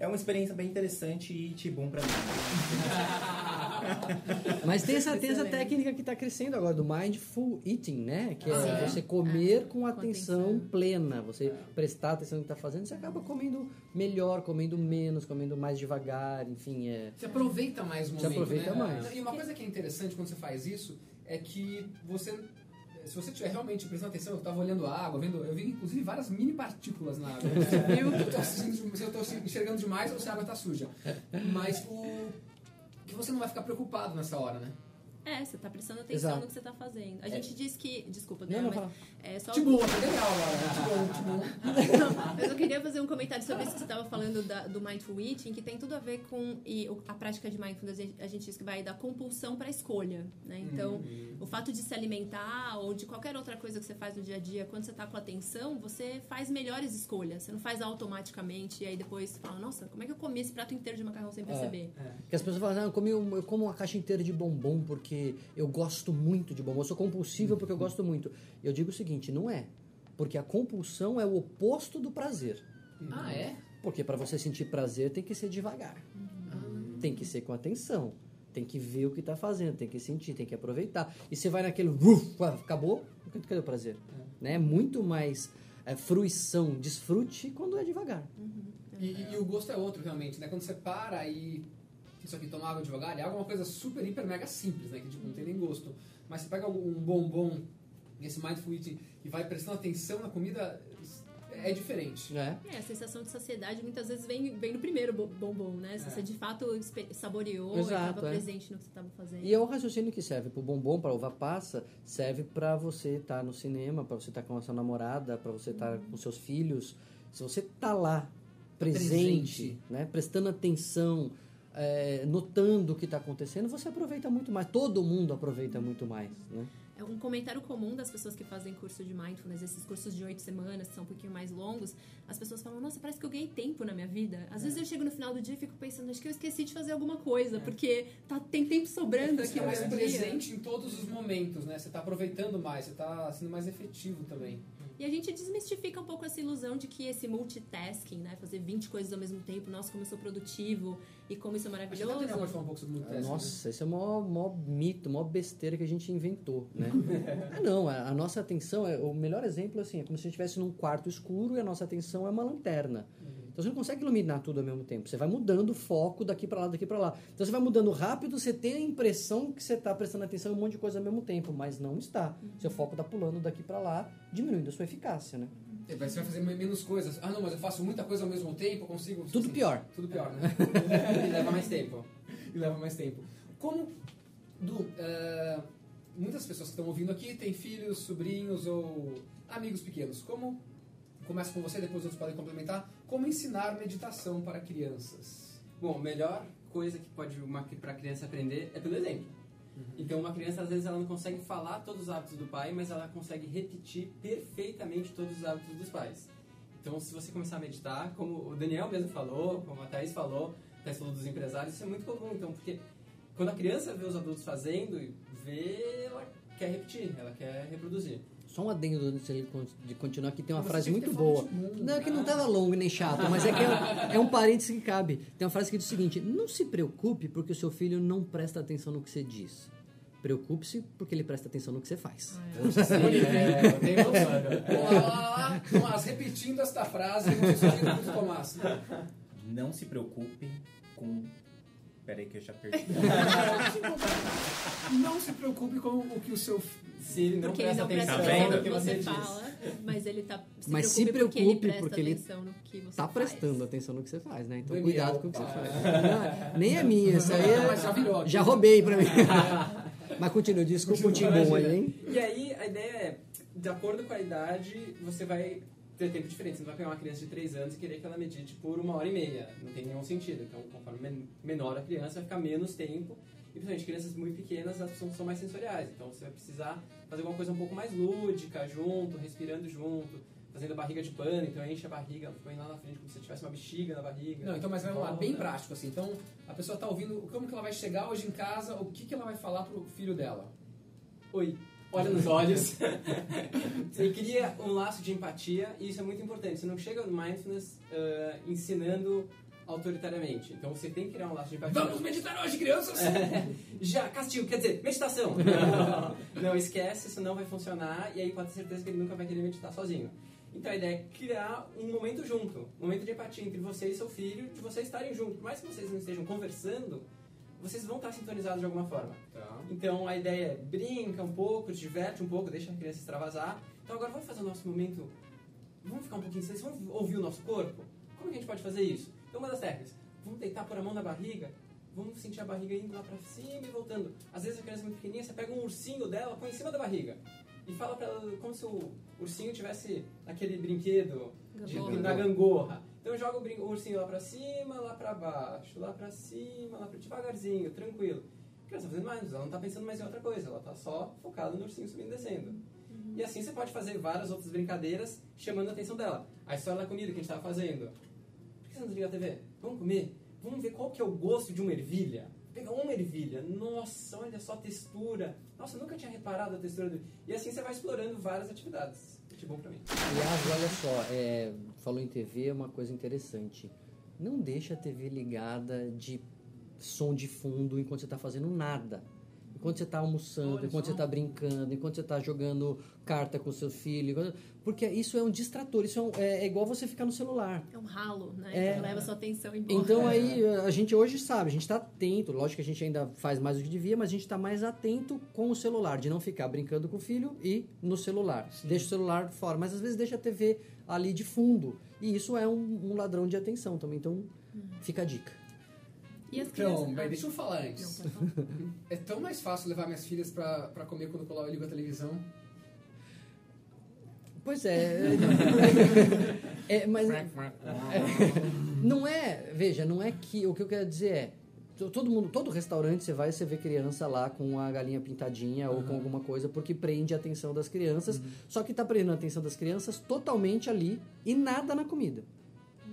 é uma experiência bem interessante e tibum pra mim. <laughs> <laughs> Mas tem essa, tem essa técnica que está crescendo agora, do Mindful Eating, né? Que é Ah, é? você comer com com atenção, atenção. plena. Você prestar atenção no que está fazendo, você acaba comendo melhor, comendo menos, comendo mais devagar, enfim. É... Você aproveita mais o Você momento, aproveita né? mais. E uma coisa que é interessante quando você faz isso é que você... Se você estiver realmente prestando atenção, eu estava olhando a água, vendo, eu vi inclusive várias mini partículas na água. <laughs> Você viu? Se eu estou enxergando demais ou se a água está suja. Mas o que você não vai ficar preocupado nessa hora, né? É, você tá prestando atenção Exato. no que você tá fazendo. A gente diz que. Desculpa, Não, Daniel, não, mas é só. Tipo, é legal mas eu queria fazer um comentário sobre isso que você estava falando da- do Mindful Eating, que tem tudo a ver com e a prática de Mindfulness. a gente- A gente diz que vai da compulsão para a escolha, né? Então, o fato de se alimentar ou de qualquer outra coisa que você faz no dia a dia, quando você está com atenção, você faz melhores escolhas. Você não faz automaticamente e aí depois fala, nossa, como é que eu comi esse prato inteiro de macarrão sem perceber? Que as pessoas falam, ah, eu, comi um- eu como uma caixa inteira de bombom porque eu gosto muito de bombom. Eu sou compulsível porque eu gosto muito. Eu digo o seguinte, não é. Porque a compulsão é o oposto do prazer. ah, é? Porque para você sentir prazer tem que ser devagar. Tem que ser com atenção. Tem que ver o que está fazendo, tem que sentir, tem que aproveitar. E você vai naquele, uf, acabou, cadê o prazer? Né? Muito mais é, fruição, desfrute quando é devagar. E, e- e o gosto é outro, realmente, né? Quando você para e. Isso aqui, tomar água devagar, é alguma coisa super, hiper, mega simples, né? Que tipo, não tem nem gosto. Mas você pega um bombom, esse mindful eating, e vai prestando atenção na comida, é diferente. né? É, a sensação de saciedade muitas vezes vem, vem no primeiro bo- bombom, né? Se É. você de fato saboreou Exato, e estava é. presente no que você estava fazendo. E é o raciocínio que serve pro bombom, para uva passa, serve para você estar no cinema, para você estar com a sua namorada, para você estar com seus filhos. Se você tá lá presente, Presente. né, prestando atenção, é, notando o que está acontecendo, você aproveita muito mais. Todo mundo aproveita muito mais, né? É um comentário comum das pessoas que fazem curso de mindfulness, esses cursos de oito semanas, que são um pouquinho mais longos. As pessoas falam, nossa, parece que eu ganhei tempo na minha vida. Às vezes eu chego no final do dia e fico pensando, acho que eu esqueci de fazer alguma coisa, porque tá, tem tempo sobrando Você aqui está no mais meu dia. presente em todos os momentos, né? Você está aproveitando mais, você está sendo mais efetivo também. E a gente desmistifica um pouco essa ilusão de que esse multitasking, né? Fazer 20 coisas ao mesmo tempo, nossa, como eu sou produtivo e como isso é Acho que maravilhoso. falar um pouco sobre o multitasking, né? Nossa, esse é o maior, maior mito, maior besteira que a gente inventou, né? <laughs> ah, não, a, a nossa atenção, é o melhor exemplo assim, é como se a gente estivesse num quarto escuro e a nossa atenção é uma lanterna. Então você não consegue iluminar tudo ao mesmo tempo. Você vai mudando o foco daqui para lá, daqui para lá. Então você vai mudando rápido, você tem a impressão que você está prestando atenção em um monte de coisa ao mesmo tempo, mas não está. Seu foco está pulando daqui para lá, diminuindo a sua eficácia, né? É, Você vai fazer menos coisas. Ah, não, mas eu faço muita coisa ao mesmo tempo, eu consigo... Tudo pior. Tudo pior, né? <laughs> e leva mais tempo. e leva mais tempo. Como, Du, eh, muitas pessoas que estão ouvindo aqui têm filhos, sobrinhos ou amigos pequenos. Como, começa com você, depois outros podem complementar, como ensinar meditação para crianças? Bom, a melhor coisa que pode uma para criança aprender é pelo exemplo. Então, uma criança às vezes ela não consegue falar todos os hábitos do pai, mas ela consegue repetir perfeitamente todos os hábitos dos pais. Então, se você começar a meditar, como o Daniel mesmo falou, como a Thaís falou, a Thaís falou dos empresários, isso é muito comum. Então, porque quando a criança vê os adultos fazendo, vê, ela quer repetir, ela quer reproduzir. Só um adendo antes de con- de continuar, que tem uma Você frase muito boa. mundo. Não, é que não estava longo nem chato, mas é que é, é um parênteses que cabe. Tem uma frase que diz o seguinte: não se preocupe porque o seu filho não presta atenção no que você diz. Preocupe-se porque ele presta atenção no que você faz. É, tem Olá, lá, lá, lá. Tomás, repetindo esta frase, não se eu ouvi muito, Tomás. Não se preocupe com. Peraí que eu já perdi. <laughs> Não se preocupe com o que o seu... Se ele não Porque ele presta não presta atenção atenção vendo? no que você diz. fala, mas ele tá se Mas se preocupe porque ele preocupe, presta porque ele atenção no que você Tá faz. prestando atenção no que você faz, né? Então Daniel, cuidado com o que você faz. Não, nem é minha, isso aí Não, mas já virou é, já roubei pra mim. <laughs> Mas continua, desculpa o timbom aí, hein? E aí, a ideia é, de acordo com a idade, você vai ter tempo diferente. Você não vai pegar uma criança de 3 anos e querer que ela medite por uma hora e meia. Não tem nenhum sentido. Então, conforme men- menor a criança, vai ficar menos tempo. E, principalmente, crianças muito pequenas, elas são, são mais sensoriais. Então, você vai precisar fazer alguma coisa um pouco mais lúdica, junto, respirando junto, fazendo a barriga de pano. Então, enche a barriga, põe lá na frente como se tivesse uma bexiga na barriga. Não, então, mas vamos lá, bem prático, assim. Então, a pessoa tá ouvindo, como que ela vai chegar hoje em casa, o que que ela vai falar pro filho dela? Oi, olha nos olhos. <laughs> você cria um laço de empatia e isso é muito importante. Você não chega no mindfulness ah, ensinando autoritariamente. Então você tem que criar um laço de empatia. Vamos meditar hoje, crianças! <laughs> Já, castigo, quer dizer, meditação. <laughs> não, esquece, isso não vai funcionar e aí pode ter certeza que ele nunca vai querer meditar sozinho. Então a ideia é criar um momento junto, um momento de empatia entre você e seu filho, de vocês estarem juntos. Por mais que vocês não estejam conversando, vocês vão estar sintonizados de alguma forma. Tá. Então a ideia é brinca um pouco, diverte um pouco, deixa a criança extravasar. Então agora vamos fazer o nosso momento. Vamos ficar um pouquinho vocês vamos ouvir o nosso corpo? Como que a gente pode fazer isso? Então uma das técnicas, vamos deitar por a mão na barriga, vamos sentir a barriga indo lá pra cima e voltando. Às vezes a criança é muito pequenininha, você pega um ursinho dela, põe em cima da barriga. E fala pra ela como se o ursinho tivesse aquele brinquedo de, Gangorra. na gangorra. Então joga o, brin- o ursinho lá pra cima, lá pra baixo, lá pra cima, lá pra devagarzinho, tranquilo. A criança tá fazendo mais, ela não tá pensando mais em outra coisa, ela tá só focada no ursinho subindo e descendo. E assim você pode fazer várias outras brincadeiras chamando a atenção dela. A história da comida que a gente tava fazendo. Por que você não desliga a TV? Vamos comer? Vamos ver qual que é o gosto de uma ervilha? Pegar uma ervilha, nossa, olha só a textura. Nossa, eu nunca tinha reparado a textura do... E assim você vai explorando várias atividades. Que bom pra mim. Aliás, olha só, é, falou em TV, é uma coisa interessante. Não deixa a TV ligada de som de fundo enquanto você está fazendo nada. enquanto você tá almoçando, Olha enquanto só. você tá brincando, enquanto você tá jogando carta com seu filho. Porque isso é um distrator, isso é, um- é- é igual você ficar no celular. É um ralo, né? É. Que leva sua atenção embora. Então aí a gente hoje sabe, a gente tá atento, lógico que a gente ainda faz mais do que devia, mas a gente tá mais atento com o celular, de não ficar brincando com o filho e no celular. Deixa o celular fora, mas às vezes deixa a TV ali de fundo. E isso é um, um ladrão de atenção também, então fica a dica. E as Então, crianças- bem, Ah, deixa eu falar antes. <laughs> É tão mais fácil levar minhas filhas pra, pra comer quando eu ligo a televisão. Pois é. <laughs> é mas <laughs> não é, veja, não é que o que eu quero dizer é todo mundo, todo restaurante você vai, você vê criança lá com a galinha pintadinha ou com alguma coisa porque prende a atenção das crianças, só que tá prendendo a atenção das crianças totalmente ali e nada na comida.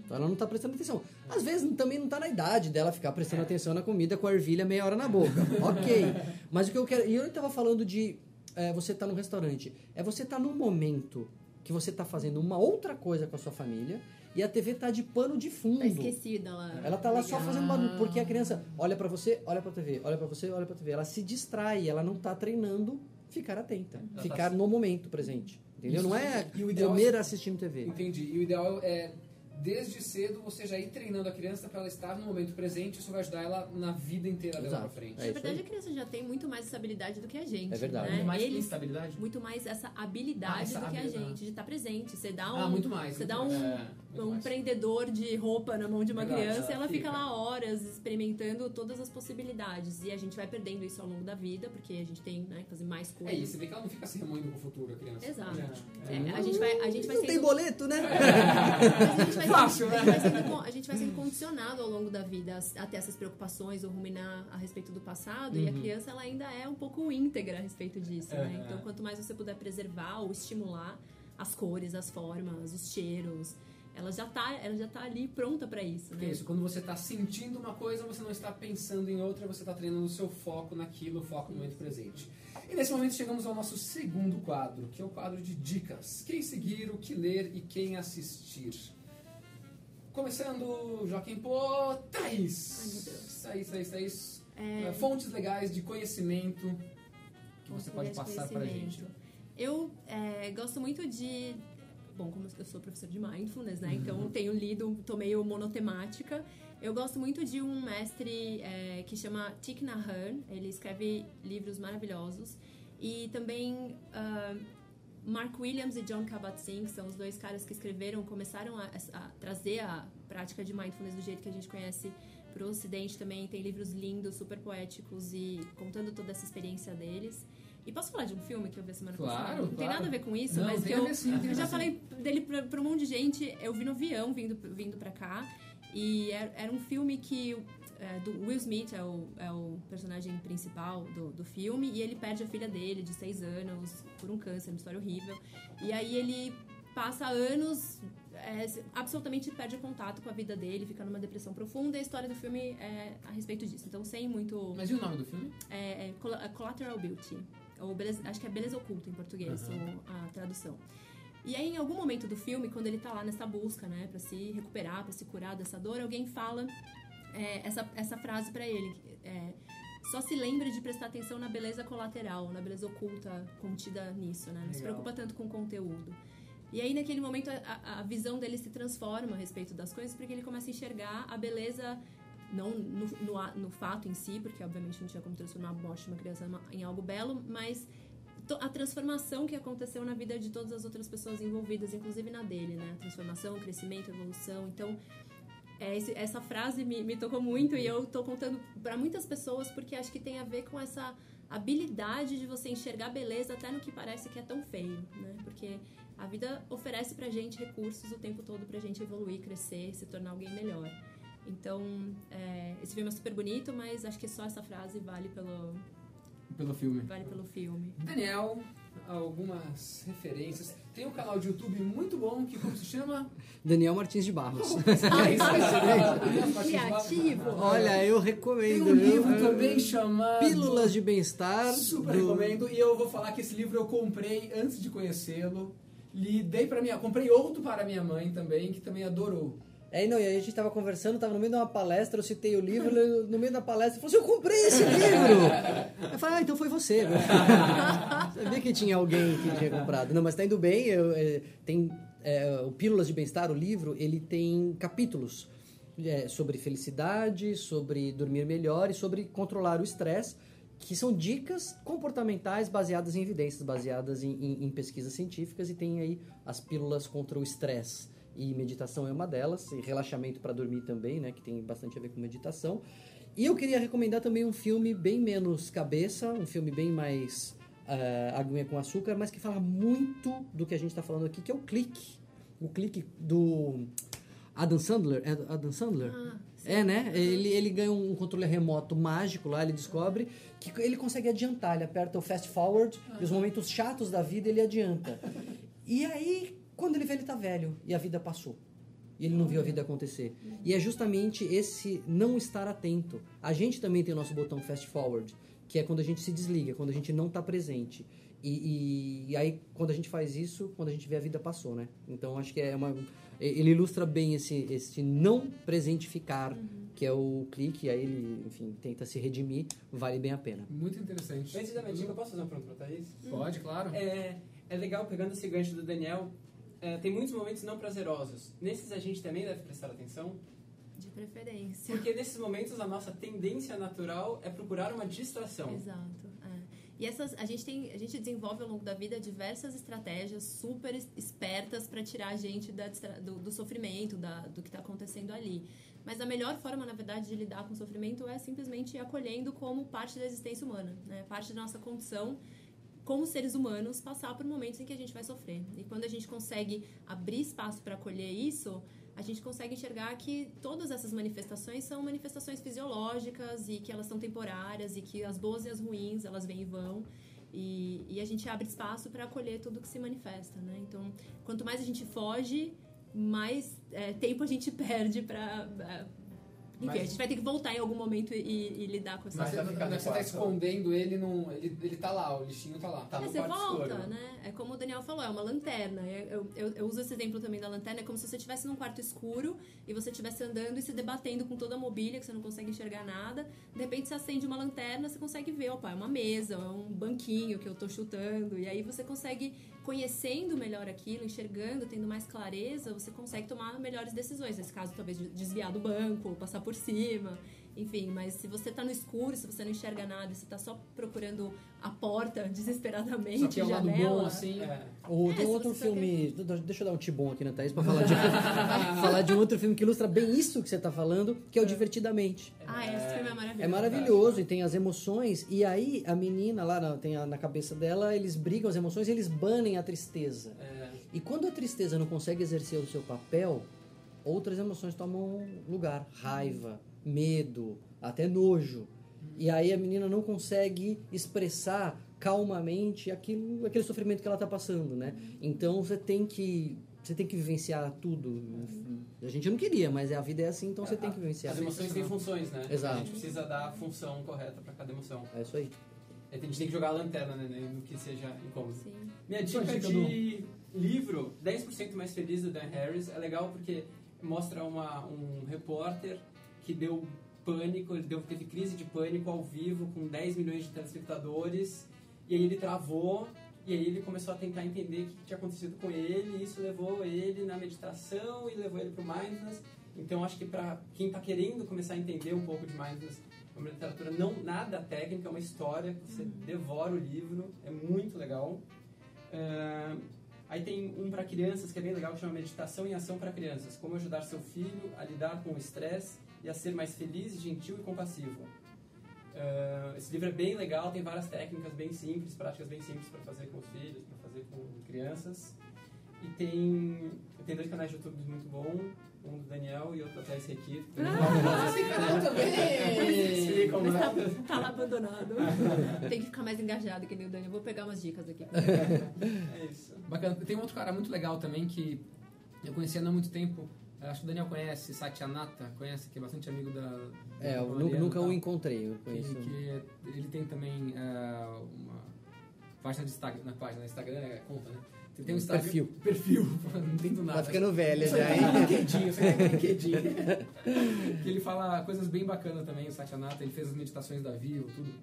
Então ela não tá prestando atenção. Às vezes também não tá na idade dela ficar prestando atenção na comida com a ervilha meia hora na boca. <laughs> ok. Mas o que eu quero. E eu tava falando de é, você tá no restaurante. É você tá num momento que você tá fazendo uma outra coisa com a sua família e a TV tá de pano de fundo. Tá esquecida lá. Ela tá lá só Legal. fazendo barulho, porque a criança olha pra você, olha pra TV, olha pra você, olha pra TV. Ela se distrai, ela não tá treinando ficar atenta, Ela ficar tá- no momento presente. Entendeu? Isso. Não é E o ideal comer é- assistindo TV. Entendi. E o ideal é, desde cedo, você já ir treinando a criança pra ela estar no momento presente. Isso vai ajudar ela na vida inteira dela Exato. pra frente. É Na isso verdade, aí. a criança já tem muito mais essa habilidade do que a gente. É verdade. Né? Muito mais Eles, instabilidade? muito mais essa habilidade Ah, essa do que a habilidade. gente, de estar presente. Você dá um, Ah, muito mais. você muito dá mais. um, É, um mais. prendedor de roupa na mão de uma Verdade, criança e ela ela fica fica. lá horas experimentando todas as possibilidades. E a gente vai perdendo isso ao longo da vida, porque a gente tem né, que fazer mais É coisas. isso, você vê que ela não fica se remoendo com o futuro, a criança. Exato. É. É, a gente vai, a gente vai Não tem sendo boleto, né? Mas <laughs> a gente vai Fácil, né? a, gente vai sendo, condicionado ao longo da vida a ter essas preocupações ou ruminar a respeito do passado. E a criança ela ainda é um pouco íntegra a respeito disso, né? Uhum. Então, quanto mais você puder preservar ou estimular as cores, as formas, os cheiros, ela já tá, ela já tá ali pronta para isso, né? é isso, quando você está sentindo uma coisa, você não está pensando em outra, você está treinando o seu foco naquilo, o foco no momento presente. E nesse momento chegamos ao nosso segundo quadro, que é o quadro de dicas. Quem seguir, o que ler e quem assistir. Começando, Joaquim Pô, Thaís. Ai, meu Deus. Thaís, Thaís, Thaís. É, Eh, Fontes legais de conhecimento que você pode passar pra gente. Eu é, gosto muito de. Bom, como eu sou professora de mindfulness, né? Então tenho lido, tô meio monotemática. Eu gosto muito de um mestre é, que chama Thich Nhat Hanh. Ele escreve livros maravilhosos. E também ah, Mark Williams e John Kabat-Zinn, que são os dois caras que escreveram, começaram a, a trazer a prática de mindfulness do jeito que a gente conhece para o Ocidente também. Tem livros lindos, super poéticos e contando toda essa experiência deles. E posso falar de um filme que eu vi semana Claro, passada? Não tem nada a ver com isso, Não, mas que eu, ver sim, eu já sim. falei dele pra um monte de gente. Eu vi no avião vindo, vindo pra cá. E era, era um filme que é, do Will Smith é o, é o personagem principal do, do filme e ele perde a filha dele de seis anos por um câncer, uma história horrível. E aí ele passa anos é, absolutamente perde o contato com a vida dele, fica numa depressão profunda e a história do filme é a respeito disso. Então sem muito Mas e o nome do filme? é, é Colla- Collateral Beauty. Ou beleza, acho que é Beleza Oculta em português, ou a tradução. E aí, em algum momento do filme, quando ele tá lá nessa busca, né, pra se recuperar, pra se curar dessa dor, alguém fala é, essa, essa frase pra ele. é, só se lembre de prestar atenção na beleza colateral, na beleza oculta contida nisso, né? Não se preocupa tanto com o conteúdo. E aí, naquele momento, a, a visão dele se transforma a respeito das coisas, porque ele começa a enxergar a beleza não no, no, no fato em si, porque obviamente não tinha como transformar a morte de uma criança em algo belo, mas a transformação que aconteceu na vida de todas as outras pessoas envolvidas, inclusive na dele, né? Transformação, crescimento, evolução. Então, é, esse- essa frase me, me tocou muito e eu tô contando para muitas pessoas porque acho que tem a ver com essa habilidade de você enxergar beleza até no que parece que é tão feio, né? Porque a vida oferece pra gente recursos o tempo todo pra gente evoluir, crescer, se tornar alguém melhor. Então, é, esse filme é super bonito, mas acho que só essa frase vale pelo, Pelo filme. vale pelo filme. Daniel, algumas referências. Tem um canal de YouTube muito bom que como se chama? Daniel Martins de Barros. <laughs> Ah, isso é Criativo. Olha, eu Tem recomendo. um viu? livro também chamado Pílulas de Bem-Estar. Super do- recomendo. E eu vou falar que esse livro eu comprei antes de conhecê-lo. Li, dei para minha, comprei outro para minha mãe também, que também adorou. Aí, não, e a gente tava conversando, tava no meio de uma palestra, eu citei o livro, no meio da palestra, falou assim, eu comprei esse livro! Eu falei, ah, então foi você. <laughs> Sabia que tinha alguém que tinha comprado. Não, mas tá indo bem, eu, é, tem é, o Pílulas de Bem-Estar, o livro, ele tem capítulos é, sobre felicidade, sobre dormir melhor e sobre controlar o estresse, que são dicas comportamentais baseadas em evidências, baseadas em, em, em pesquisas científicas, e tem aí as pílulas contra o estresse. E meditação é uma delas, e relaxamento para dormir também, né, que tem bastante a ver com meditação. E eu queria recomendar também um filme bem menos cabeça, um filme bem mais uh, aguinha com açúcar, mas que fala muito do que a gente está falando aqui, que é o Clique. O Clique do Adam Sandler. É Adam Sandler? Ah. É, né? Ele, ele ganha um controle remoto mágico lá, ele descobre que ele consegue adiantar. Ele aperta o fast forward e os momentos chatos da vida ele adianta. E aí, quando ele vê, ele tá velho e a vida passou. E ele não viu a vida acontecer. E é justamente esse não estar atento. A gente também tem o nosso botão fast forward, que é quando a gente se desliga, quando a gente não tá presente. E, e- e aí, quando a gente faz isso, quando a gente vê a vida passou, né? Então, acho que é uma... Ele ilustra bem esse, esse não presentificar, que é o clique, e aí ele, enfim, tenta se redimir, vale bem a pena. Muito interessante. Antes da minha dica, eu posso fazer uma pergunta pra Thaís? Pode, claro. É, é legal, pegando esse gancho do Daniel, é, tem muitos momentos não prazerosos. Nesses a gente também deve prestar atenção, De preferência. porque nesses momentos a nossa tendência natural é procurar uma distração. Exato. é. E essas, a gente tem, a gente desenvolve ao longo da vida diversas estratégias super es- espertas para tirar a gente da do, do sofrimento, da, do que está acontecendo ali. Mas a melhor forma, na verdade, de lidar com o sofrimento é simplesmente acolhendo como parte da existência humana, né? Parte da nossa condição como seres humanos passar por momentos em que a gente vai sofrer. E quando a gente consegue abrir espaço para acolher isso, a gente consegue enxergar que todas essas manifestações são manifestações fisiológicas e que elas são temporárias e que as boas e as ruins elas vêm e vão. E, e a gente abre espaço para acolher tudo que se manifesta, né? Então, quanto mais a gente foge, mais é, tempo a gente <laughs> perde para enfim, Mas- a gente vai ter que voltar em algum momento e, e lidar com essa Mas não no que você tá escondendo ele, num, ele, ele tá lá, o lixinho tá lá. Tá É, no você volta, escuro. né? É como o Daniel falou, é uma lanterna. Eu, eu, eu uso esse exemplo também da lanterna, é como se você estivesse num quarto escuro e você estivesse andando e se debatendo com toda a mobília, que você não consegue enxergar nada. De repente você acende uma lanterna, você consegue ver, opa, é uma mesa, é um banquinho que eu tô chutando. E aí você consegue, conhecendo melhor aquilo, enxergando, tendo mais clareza, você consegue tomar melhores decisões. Nesse caso, talvez desviar do banco, passar por cima. Enfim, mas se você tá no escuro, se você não enxerga nada, se tá só procurando a porta <laughs> desesperadamente, Só que é o lado janela. bom, assim. É. Ou É, tem se outro filme. Deixa eu dar um tibom aqui na Thaís pra falar de, <laughs> falar de um outro filme que ilustra bem isso que você tá falando, que é o Divertidamente. Ah, esse filme é maravilhoso. É maravilhoso e tem as emoções. E aí a menina lá na, tem a- na cabeça dela, eles brigam as emoções e eles banem a tristeza. É, E quando a tristeza não consegue exercer o seu papel, outras emoções tomam lugar. Raiva, medo, até nojo. E aí a menina não consegue expressar calmamente aquilo, aquele sofrimento que ela está passando, né? Então você tem que você tem que vivenciar tudo. A gente não queria, mas a vida é assim, então você tem que vivenciar. As emoções têm funções, né? Exato. A gente precisa dar a função correta pra cada emoção. É isso aí. A gente tem que jogar a lanterna, né? No que seja incômodo. Sim. Minha dica dica de livro, 10% mais feliz do Dan Harris, é legal porque mostra uma, um repórter que deu pânico, ele deu, teve crise de pânico ao vivo com 10 milhões de telespectadores, e aí ele travou, e aí ele começou a tentar entender o que tinha acontecido com ele, e isso levou ele na meditação e levou ele pro mindfulness. Então acho que para quem está querendo começar a entender um pouco de mindfulness, uma literatura não nada técnica, é uma história que você devora o livro, é muito legal. É, aí tem um para crianças que é bem legal, que chama Meditação em Ação para Crianças. Como ajudar seu filho a lidar com o estresse e a ser mais feliz, gentil e compassivo. É, esse livro é bem legal, tem várias técnicas bem simples, práticas bem simples para fazer com os filhos, para fazer com crianças. E tem, tem dois canais de YouTube muito bons, um do Daniel e outro da Thais Requito. Ah, esse canal também! Tá, <laughs> tá lá abandonado. <laughs> Tem que ficar mais engajado que nem o Dani. Eu vou pegar umas dicas aqui. É isso. Bacana. Tem um outro cara muito legal também que eu conhecia não há muito tempo. Acho que o Daniel conhece, Satya Nata, conhece, que é bastante amigo da. É, eu nunca o encontrei, eu Que, conheço. que ele tem também é, uma, página de Instagram, na página do Instagram, é conta, né? Você tem um Instagram, Perfil. Perfil, <laughs> não entendo nada. Tá ficando velha já, hein? tá no LinkedIn, isso aí tá LinkedIn. <laughs> que ele fala coisas bem bacanas também, o Satya Nata, ele fez as meditações da Vivo, tudo.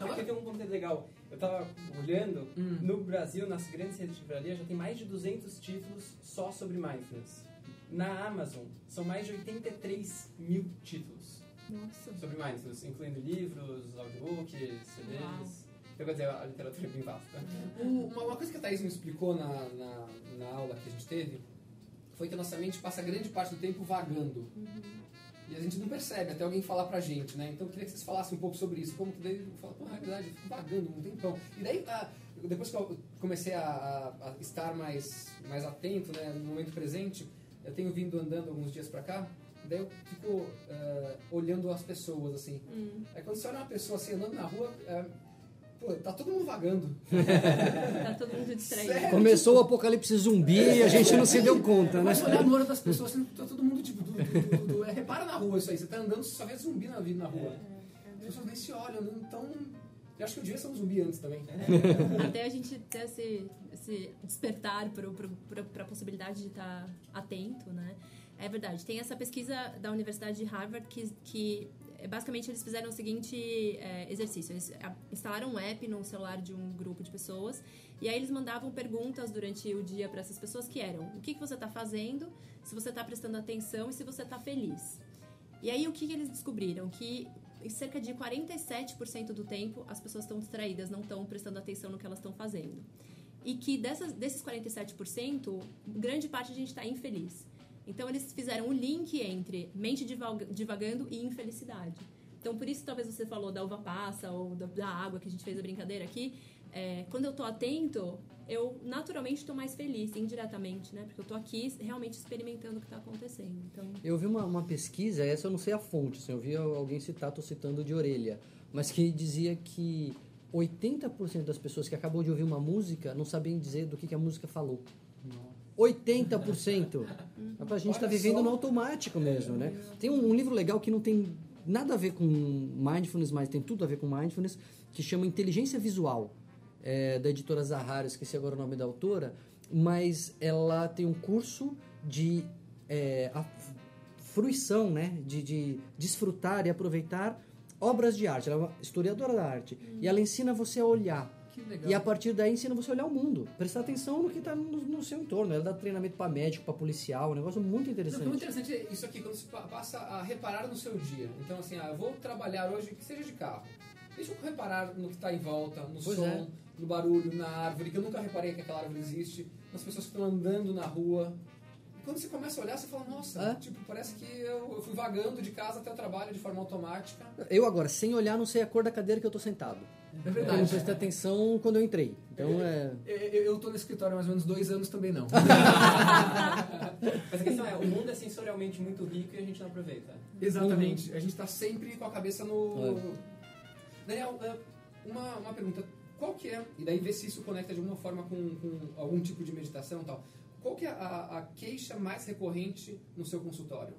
Não, aqui tem um ponto legal. Eu tava olhando, Hum. no Brasil, nas grandes redes de livraria, já tem mais de 200 títulos só sobre mindfulness. Na Amazon, são mais de 83 mil títulos Nossa. sobre mindfulness, incluindo livros, audiobooks, CDs. Uau. Então, quer dizer, a literatura é bem vasta. O- uma, uma coisa que a Thaís me explicou na, na, na aula que a gente teve foi que a nossa mente passa grande parte do tempo vagando. E a gente não percebe até alguém falar pra gente, né? Então eu queria que vocês falassem um pouco sobre isso. Como que daí eu falo, pô, na realidade, eu fico vagando um tempão. E daí, ah, depois que eu comecei a, a- a estar mais, mais atento, né, no momento presente, eu tenho vindo andando alguns dias pra cá, daí eu fico ah, olhando as pessoas, assim. Hum. Aí quando você olha uma pessoa assim, andando na rua, é, pô, tá todo mundo vagando. <laughs> Tá todo mundo distraído. Sério? Começou o apocalipse zumbi e a gente não se deu conta, né? A olhar no olho das pessoas, assim, tá todo mundo tipo. Du, du, du, du. É, repara na rua isso aí, você tá andando, você só vê zumbi na vida na rua. As pessoas nem se olham, né? então. Eu acho que devia ser um zumbi antes também. Até a gente ter esse, esse despertar para a possibilidade de estar atento, né? É verdade. Tem essa pesquisa da Universidade de Harvard que, que é, basicamente eles fizeram o seguinte é, exercício. Eles a- instalaram um app no celular de um grupo de pessoas e aí eles mandavam perguntas durante o dia para essas pessoas que eram o que, que você está fazendo, se você está prestando atenção e se você está feliz. E aí o que, que eles descobriram? Que cerca de 47% do tempo as pessoas estão distraídas, não estão prestando atenção no que elas estão fazendo. E que dessas, desses 47%, grande parte a gente está infeliz. Então eles fizeram o link entre mente divaga- divagando e infelicidade. Então por isso talvez você falou da uva passa ou da, da água que a gente fez a brincadeira aqui. É, quando eu tô atento, eu naturalmente estou mais feliz, indiretamente, né? Porque eu tô aqui realmente experimentando o que está acontecendo. Então Eu vi uma, uma pesquisa, essa eu não sei a fonte, assim, eu vi alguém citar, tô citando de orelha, mas que dizia que 80% das pessoas que acabou de ouvir uma música não sabiam dizer do que, que a música falou. 80%! A gente está vivendo só. no automático mesmo, né? Tem um, um livro legal que não tem nada a ver com mindfulness, mas tem tudo a ver com mindfulness, que chama Inteligência Visual, é, da editora Zahara, esqueci agora o nome da autora, mas ela tem um curso de é, fruição, né? De, de desfrutar e aproveitar obras de arte. Ela é uma historiadora da arte. E ela ensina você a olhar. E a partir daí ensina você a olhar o mundo. Prestar atenção no que está no, no seu entorno. Ela dá treinamento para médico, para policial. Um negócio muito interessante. é muito interessante isso aqui, quando você pa- passa a reparar no seu dia. Então, assim, ah, eu vou trabalhar hoje, que seja de carro. Deixa eu reparar no que está em volta, no Pois som, é. No barulho, na árvore, que eu nunca reparei que aquela árvore existe, nas pessoas que estão andando na rua. E quando você começa a olhar, você fala, nossa, É. tipo, parece que eu, eu fui vagando de casa até o trabalho de forma automática. Eu agora, sem olhar, não sei a cor da cadeira que eu tô sentado. É Eu não prestei atenção quando eu entrei. Então é. Eu, eu, eu tô no escritório há mais ou menos dois anos também não. <laughs> Mas a questão é, o mundo é sensorialmente muito rico e a gente não aproveita. Exatamente. A gente tá sempre com a cabeça no. Daniel, é, uma, uma pergunta. Qual que é, e daí ver se isso conecta de alguma forma com, com algum tipo de meditação e tal. Qual que é a, a queixa mais recorrente no seu consultório?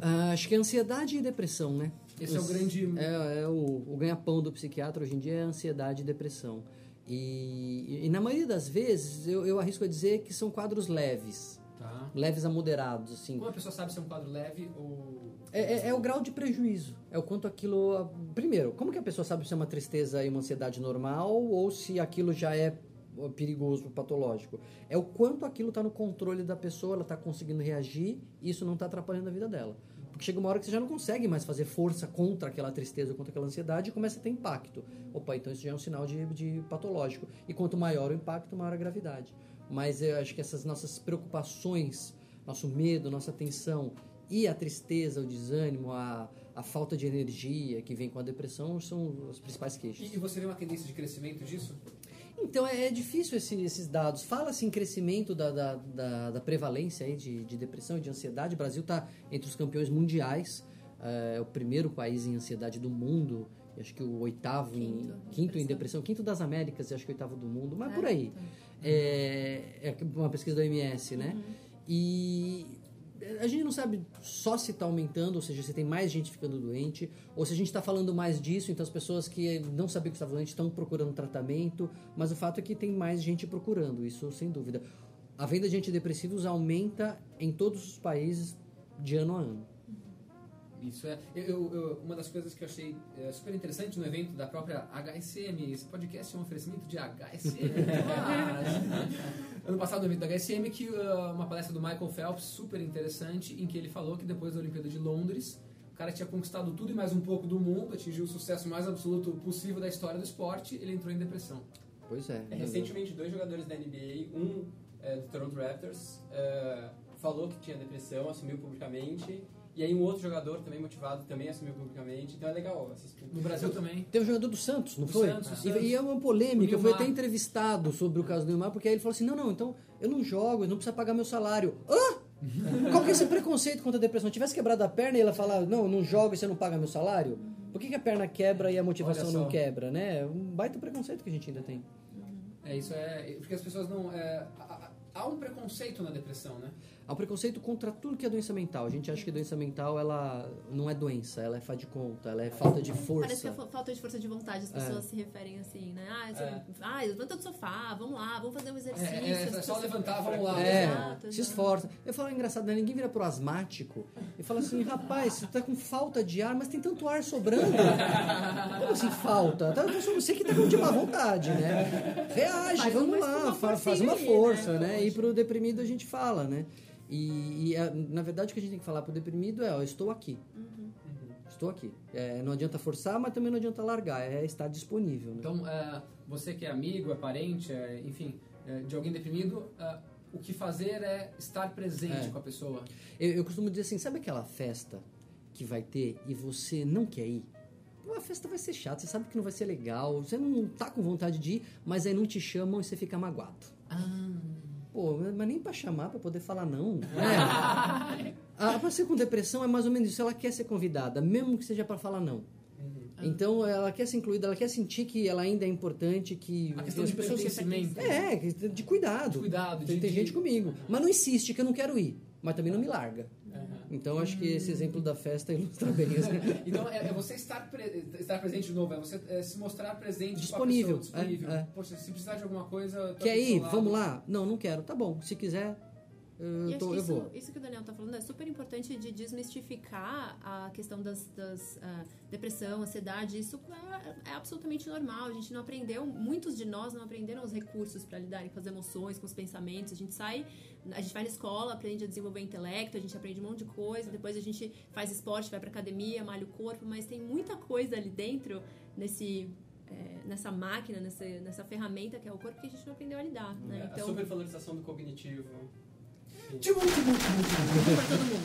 Ah, acho que é ansiedade e depressão, né? Esse é o grande. É, é o, o ganha-pão do psiquiatra hoje em dia é ansiedade e depressão. E, e na maioria das vezes, eu, eu arrisco a dizer que são quadros leves. Tá. Leves a moderados, assim. Como a pessoa sabe se é um quadro leve ou. É, é- é o grau de prejuízo. É o quanto aquilo. Primeiro, como que a pessoa sabe se é uma tristeza e uma ansiedade normal ou se aquilo já é perigoso, patológico? É o quanto aquilo está no controle da pessoa, ela está conseguindo reagir e isso não está atrapalhando a vida dela. Porque chega uma hora que você já não consegue mais fazer força contra aquela tristeza, contra aquela ansiedade e começa a ter impacto. Opa, então isso já é um sinal de, de patológico. E quanto maior o impacto, maior a gravidade. Mas eu acho que essas nossas preocupações, nosso medo, nossa tensão e a tristeza, o desânimo, a, a falta de energia que vem com a depressão são as principais queixas. E, você vê uma tendência de crescimento disso? Então é, é difícil esse- esses dados. Fala-se em crescimento da, da, da, da prevalência aí de, de depressão e de ansiedade. O Brasil está entre os campeões mundiais. É o primeiro país em ansiedade do mundo. Acho que o oitavo em Quinto, quinto em depressão. depressão, quinto das Américas e acho que o oitavo do mundo, mas É, por aí. tá. É, é uma pesquisa da OMS, né? E a gente não sabe só se está aumentando, ou seja, se tem mais gente ficando doente, ou se a gente está falando mais disso, então as pessoas que não sabiam que estavam doentes estão procurando tratamento, mas o fato é que tem mais gente procurando, isso sem dúvida. A venda de antidepressivos aumenta em todos os países de ano a ano. Isso é. Eu, eu- eu- uma das coisas que eu achei é, super interessante no evento da própria HSM, esse podcast é um oferecimento de HSM. <laughs> Ano passado no evento da HSM, que uh, uma palestra do Michael Phelps, super interessante, em que ele falou que depois da Olimpíada de Londres, o cara tinha conquistado tudo e mais um pouco do mundo, atingiu o sucesso mais absoluto possível da história do esporte, ele entrou em depressão. Pois é. É, recentemente, dois jogadores da NBA, um é, do Toronto Raptors, é, falou que tinha depressão, assumiu publicamente. E aí um outro jogador também motivado também assumiu publicamente. Então é legal No Brasil também. Tem um jogador do Santos, não Do foi? Santos, E- Santos. E, é uma polêmica. Eu fui até entrevistado sobre o caso do Neymar, porque aí ele falou assim: não, não, então eu não jogo, eu não precisa pagar meu salário. Hã? Qual que é esse preconceito contra a depressão? Se tivesse quebrado a perna e ela falar, não, eu não jogo e você não paga meu salário? Por que, que a perna quebra e a motivação não quebra, né? É um baita preconceito que a gente ainda tem. É, isso é. Porque as pessoas não. é, há um preconceito na depressão, né? Há um preconceito contra tudo que é doença mental. A gente acha que doença mental ela não é doença, ela é faz de conta, ela é falta de força. Parece que é fa- falta de força de vontade, as pessoas se referem assim, né? Ah, você, É. ah, levanta do sofá, vamos lá, vamos fazer um exercício. É, é, é as só levantar, vamos lá. É, Exato, se exato. esforça. Eu falo engraçado, né? Ninguém vira pro asmático e fala assim, rapaz, você tá com falta de ar, mas tem tanto ar sobrando. Como assim falta? Tá, você que tá com de má vontade, né? Reage, Faz vamos lá, uma fa- faz uma aí, força, né? né? E pro deprimido a gente fala, né? E, e, a- na verdade o que a gente tem que falar pro deprimido é, ó, eu estou aqui. Estou aqui. É, não adianta forçar, mas também não adianta largar, é estar disponível. Né? Então, é, você que é amigo, é parente, é, enfim, é, de alguém deprimido, é, o que fazer é estar presente É. com a pessoa. Eu, eu costumo dizer assim, sabe aquela festa que vai ter e você não quer ir? Pô, a festa vai ser chata, você sabe que não vai ser legal, você não tá com vontade de ir, mas aí não te chamam e você fica magoado. Pô, mas nem pra chamar, pra poder falar não. Né? <laughs> a pessoa com depressão é mais ou menos isso, ela quer ser convidada, mesmo que seja pra falar não. Então ela quer ser incluída, ela quer sentir que ela ainda é importante, que A questão as de pessoas pertencimento. é, de cuidado. De cuidado, Tem, de- tem de- gente comigo. Mas não insiste que eu não quero ir. Mas também não me larga. Então acho que esse exemplo da festa <laughs> ilustra bem. assim. <laughs> Então, é, é você estar, pre- estar presente de novo, é você é, se mostrar presente Disponível, com a pessoa, disponível. é, é. Poxa, se precisar de alguma coisa... tô Quer ir? Vamos lá? Não, não quero. Tá bom. Se quiser, eu, acho tô- que eu isso, vou. isso que o Daniel tá falando é super importante de desmistificar a questão das, das ah, depressão, ansiedade. Isso é, é absolutamente normal. A gente não aprendeu, muitos de nós não aprenderam os recursos para lidarem com as emoções, com os pensamentos. A gente sai, a gente vai na escola, aprende a desenvolver o intelecto, a gente aprende um monte de coisa, depois a gente faz esporte, vai pra academia, malha o corpo, mas tem muita coisa ali dentro nesse. é, nessa máquina, nessa, nessa ferramenta que é o corpo que a gente não aprendeu a lidar, né? É, A Então, supervalorização do cognitivo. Tchum, tchum, tchum.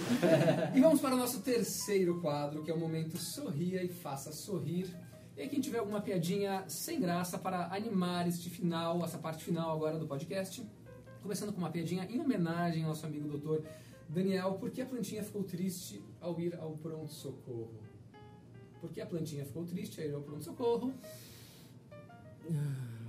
E vamos para o nosso terceiro quadro, que é o momento Sorria e Faça Sorrir. E quem tiver alguma piadinha sem graça para animar este final, essa parte final agora do podcast, começando com uma piadinha em homenagem ao nosso amigo doutor Daniel, por que a plantinha ficou triste ao ir ao pronto-socorro? Por que a plantinha ficou triste ao ir ao pronto-socorro?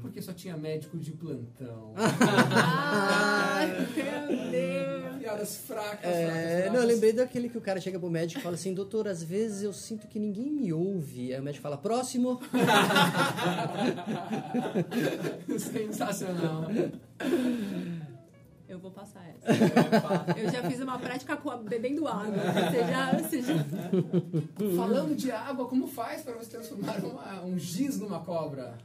Porque só tinha médico de plantão. <laughs> Ai, meu Deus. Piadas fracas, É, fracas. não, eu lembrei daquele que o cara chega pro médico e fala assim, doutor, às vezes eu sinto que ninguém me ouve. Aí o médico fala, próximo. <laughs> Sensacional. Eu vou passar essa. Eu já fiz uma prática com a- bebendo água. Você já, você já... Falando de água, como faz para você transformar uma- um giz numa cobra?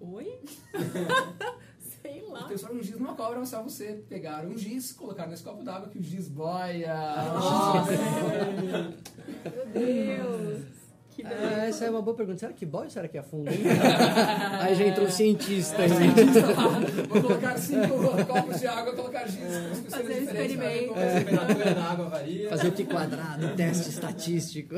Oi? <laughs> Sei lá. Transformar um giz numa cobra é só você pegar um giz, colocar nesse copo d'água que o giz boia. Meu Deus. Que beleza. Ah, essa é uma boa pergunta. Será que boy ou será que afunda? <laughs> Aí já entrou o cientista. aí. Vou colocar cinco copos de água, colocar giz Fazer um experimento. como A temperatura da água varia. Fazer o que quadrado, teste estatístico.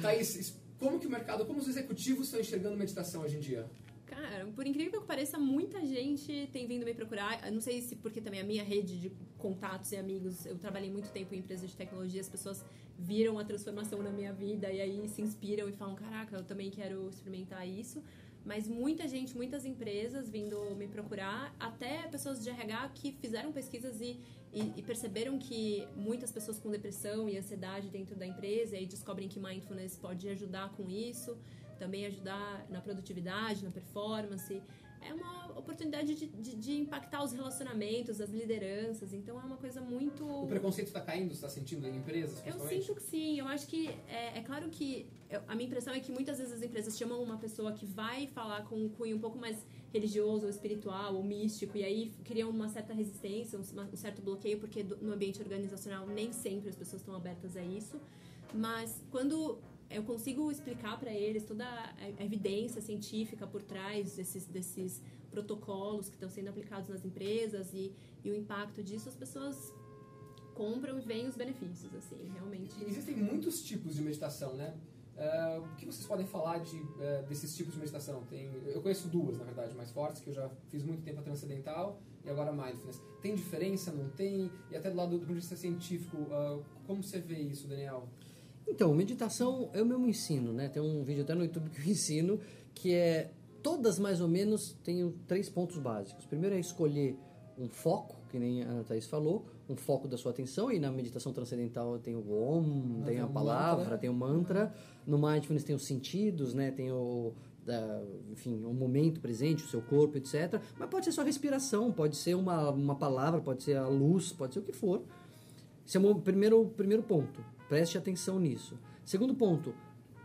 Thaís, como que o mercado, como os executivos estão enxergando meditação hoje em dia? Cara, por incrível que pareça, muita gente tem vindo me procurar. Eu não sei se porque também a minha rede de contatos e amigos, eu trabalhei muito tempo em empresas de tecnologia, as pessoas viram a transformação na minha vida e aí se inspiram e falam: caraca, eu também quero experimentar isso. mas muita gente, muitas empresas vindo me procurar, até pessoas de RH que fizeram pesquisas e, e, e perceberam que muitas pessoas com depressão e ansiedade dentro da empresa e descobrem que mindfulness pode ajudar com isso, também ajudar na produtividade, na performance é uma oportunidade de, de, de, impactar os relacionamentos, as lideranças. Então é uma coisa muito. O preconceito está caindo, está sentindo em empresas? Eu sinto que sim. Eu acho que é, é claro que eu, a minha impressão é que muitas vezes as empresas chamam uma pessoa que vai falar com um cunho um pouco mais religioso ou espiritual ou místico e aí criam uma certa resistência, um, um certo bloqueio porque do, no ambiente organizacional nem sempre as pessoas estão abertas a isso. Mas quando eu consigo explicar para eles toda a evidência científica por trás desses, desses protocolos que estão sendo aplicados nas empresas e, e o impacto disso, as pessoas compram e veem os benefícios, assim, realmente. Existem muitos tipos de meditação, né? Uh, o que vocês podem falar de, uh, desses tipos de meditação? Tem, eu conheço duas, na verdade, mais fortes, que eu já fiz muito tempo a transcendental e agora a mindfulness. Tem diferença, não tem? E até do lado do ponto de vista científico, uh, como você vê isso, Daniel? Então, meditação eu mesmo ensino, né? Tem um vídeo até no YouTube que eu <laughs> ensino que é todas mais ou menos têm três pontos básicos. Primeiro é escolher um foco, que nem a Thaís falou, um foco da sua atenção, e na meditação transcendental tem o Om, tem a palavra, tem o mantra. No Mindfulness tem os sentidos, né? Tem o, da, enfim, o momento presente, o seu corpo, etc. Mas pode ser só respiração, pode ser uma, uma palavra, pode ser a luz, pode ser o que for. Esse é o primeiro, primeiro ponto. Preste atenção nisso. Segundo ponto,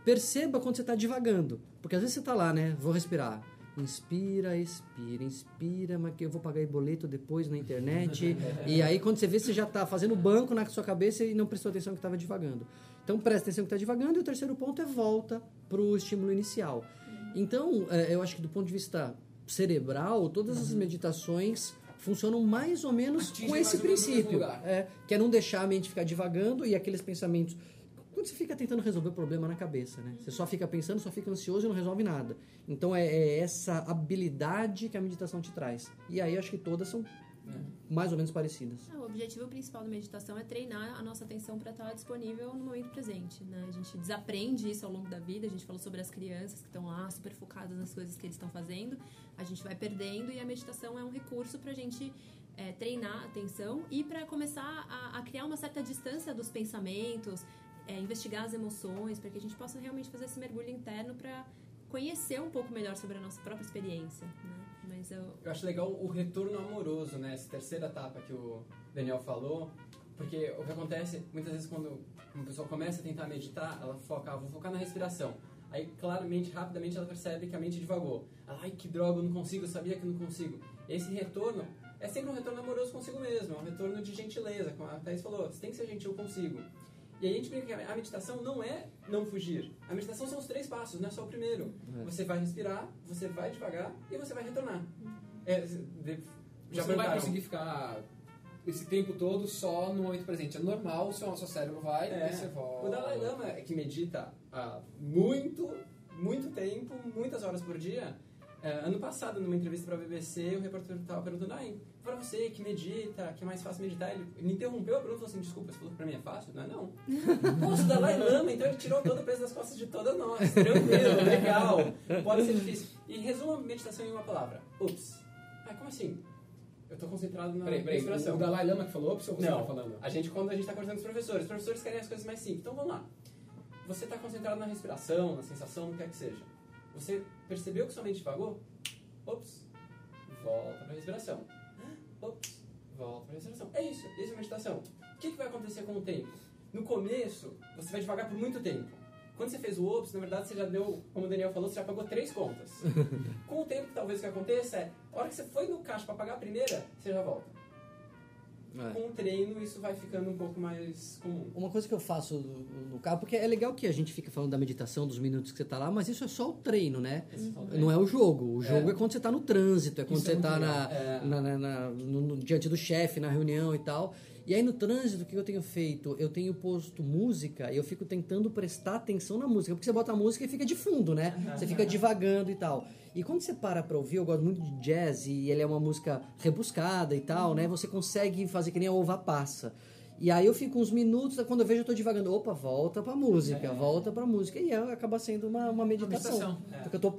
perceba quando você está divagando. Porque às vezes você está lá, né? Vou respirar. Inspira, expira, inspira, mas que eu vou pagar boleto depois na internet. <laughs> e aí, quando você vê, você já está fazendo banco na sua cabeça e não prestou atenção que estava divagando. Então, preste atenção que está divagando. E o terceiro ponto é volta para o estímulo inicial. Então, é, eu acho que do ponto de vista cerebral, todas as meditações funcionam mais ou menos Atinge com esse princípio. É, que é não deixar a mente ficar divagando e aqueles pensamentos. Quando você fica tentando resolver o problema na cabeça, né? Você só fica pensando, só fica ansioso e não resolve nada. Então é, é essa habilidade que a meditação te traz. E aí acho que todas são mais ou menos parecidas. o objetivo principal da meditação é treinar a nossa atenção para estar disponível no momento presente. Né? A gente desaprende isso ao longo da vida. A gente falou sobre as crianças que estão lá super focadas nas coisas que eles estão fazendo. A gente vai perdendo e a meditação é um recurso para a gente é, treinar a atenção e para começar a, a, criar uma certa distância dos pensamentos, é, investigar as emoções, para que a gente possa realmente fazer esse mergulho interno para conhecer um pouco melhor sobre a nossa própria experiência. Né? Mas eu... eu acho legal o retorno amoroso, né? Essa terceira etapa que o Daniel falou. Porque o que acontece, muitas vezes, quando uma pessoa começa a tentar meditar, ela foca, ah, vou focar na respiração. Aí, claramente, rapidamente, ela percebe que a mente divagou. Ai, que droga, eu não consigo, eu sabia que eu não consigo. Esse retorno é sempre um retorno amoroso consigo mesmo, é um retorno de gentileza. Como a Thais falou, você tem que ser gentil consigo. E aí a gente brinca que a meditação não é não fugir. A meditação são os três passos, não é só o primeiro. É. Você vai respirar, você vai devagar e você vai retornar. É, de, já você não vai conseguir ficar esse tempo todo só no momento presente. É normal, o seu, seu cérebro vai é. e você volta. O Dalai Lama, é que medita há muito, muito tempo, muitas horas por dia, é, ano passado, numa entrevista para a BBC, o repórter estava perguntando: ah, para você que medita, que é mais fácil meditar, ele me interrompeu a pergunta e falou assim: desculpa, você falou que para mim é fácil? Não é não. <laughs> Poxa, o Dalai Lama, então ele tirou todo o peso das costas de todas nós. Tranquilo, legal. Pode ser difícil. E resuma a meditação em uma palavra: ups. Ah, como assim? Eu estou concentrado na peraí, peraí, respiração. O Dalai Lama que falou ups ou você está falando? A gente, quando a gente está conversando com os professores, os professores querem as coisas mais simples. Então vamos lá. Você está concentrado na respiração, na sensação, no que quer que seja. Você percebeu que sua mente divagou? Ops, volta para a respiração. Ops, volta para a respiração. É isso, isso é meditação. O que, que vai acontecer com o tempo? No começo, você vai devagar por muito tempo. Quando você fez o ops, na verdade você já deu, como o Daniel falou, você já pagou três contas. <laughs> com o tempo, talvez o que aconteça é, a hora que você foi no caixa para pagar a primeira, você já volta. É. Com o treino, isso vai ficando um pouco mais comum. Uma coisa que eu faço no carro, porque é legal que a gente fica falando da meditação, dos minutos que você está lá, mas isso é só o treino, né? É Não é o jogo. O jogo é, é quando você está no trânsito, é quando isso é você está na, é. na, na, na no, no, diante do chefe, na reunião e tal. E aí no trânsito, o que eu tenho feito? Eu tenho posto música e eu fico tentando prestar atenção na música. Porque você bota a música e fica de fundo, né? Você fica divagando e tal. E quando você para pra ouvir, eu gosto muito de jazz e ele é uma música rebuscada e tal, né? Você consegue fazer que nem a ova passa. E aí eu fico uns minutos, quando eu vejo eu tô divagando, opa, volta pra música, é. volta pra música. E acaba sendo uma, uma meditação. Uma meditação. É. Porque eu tô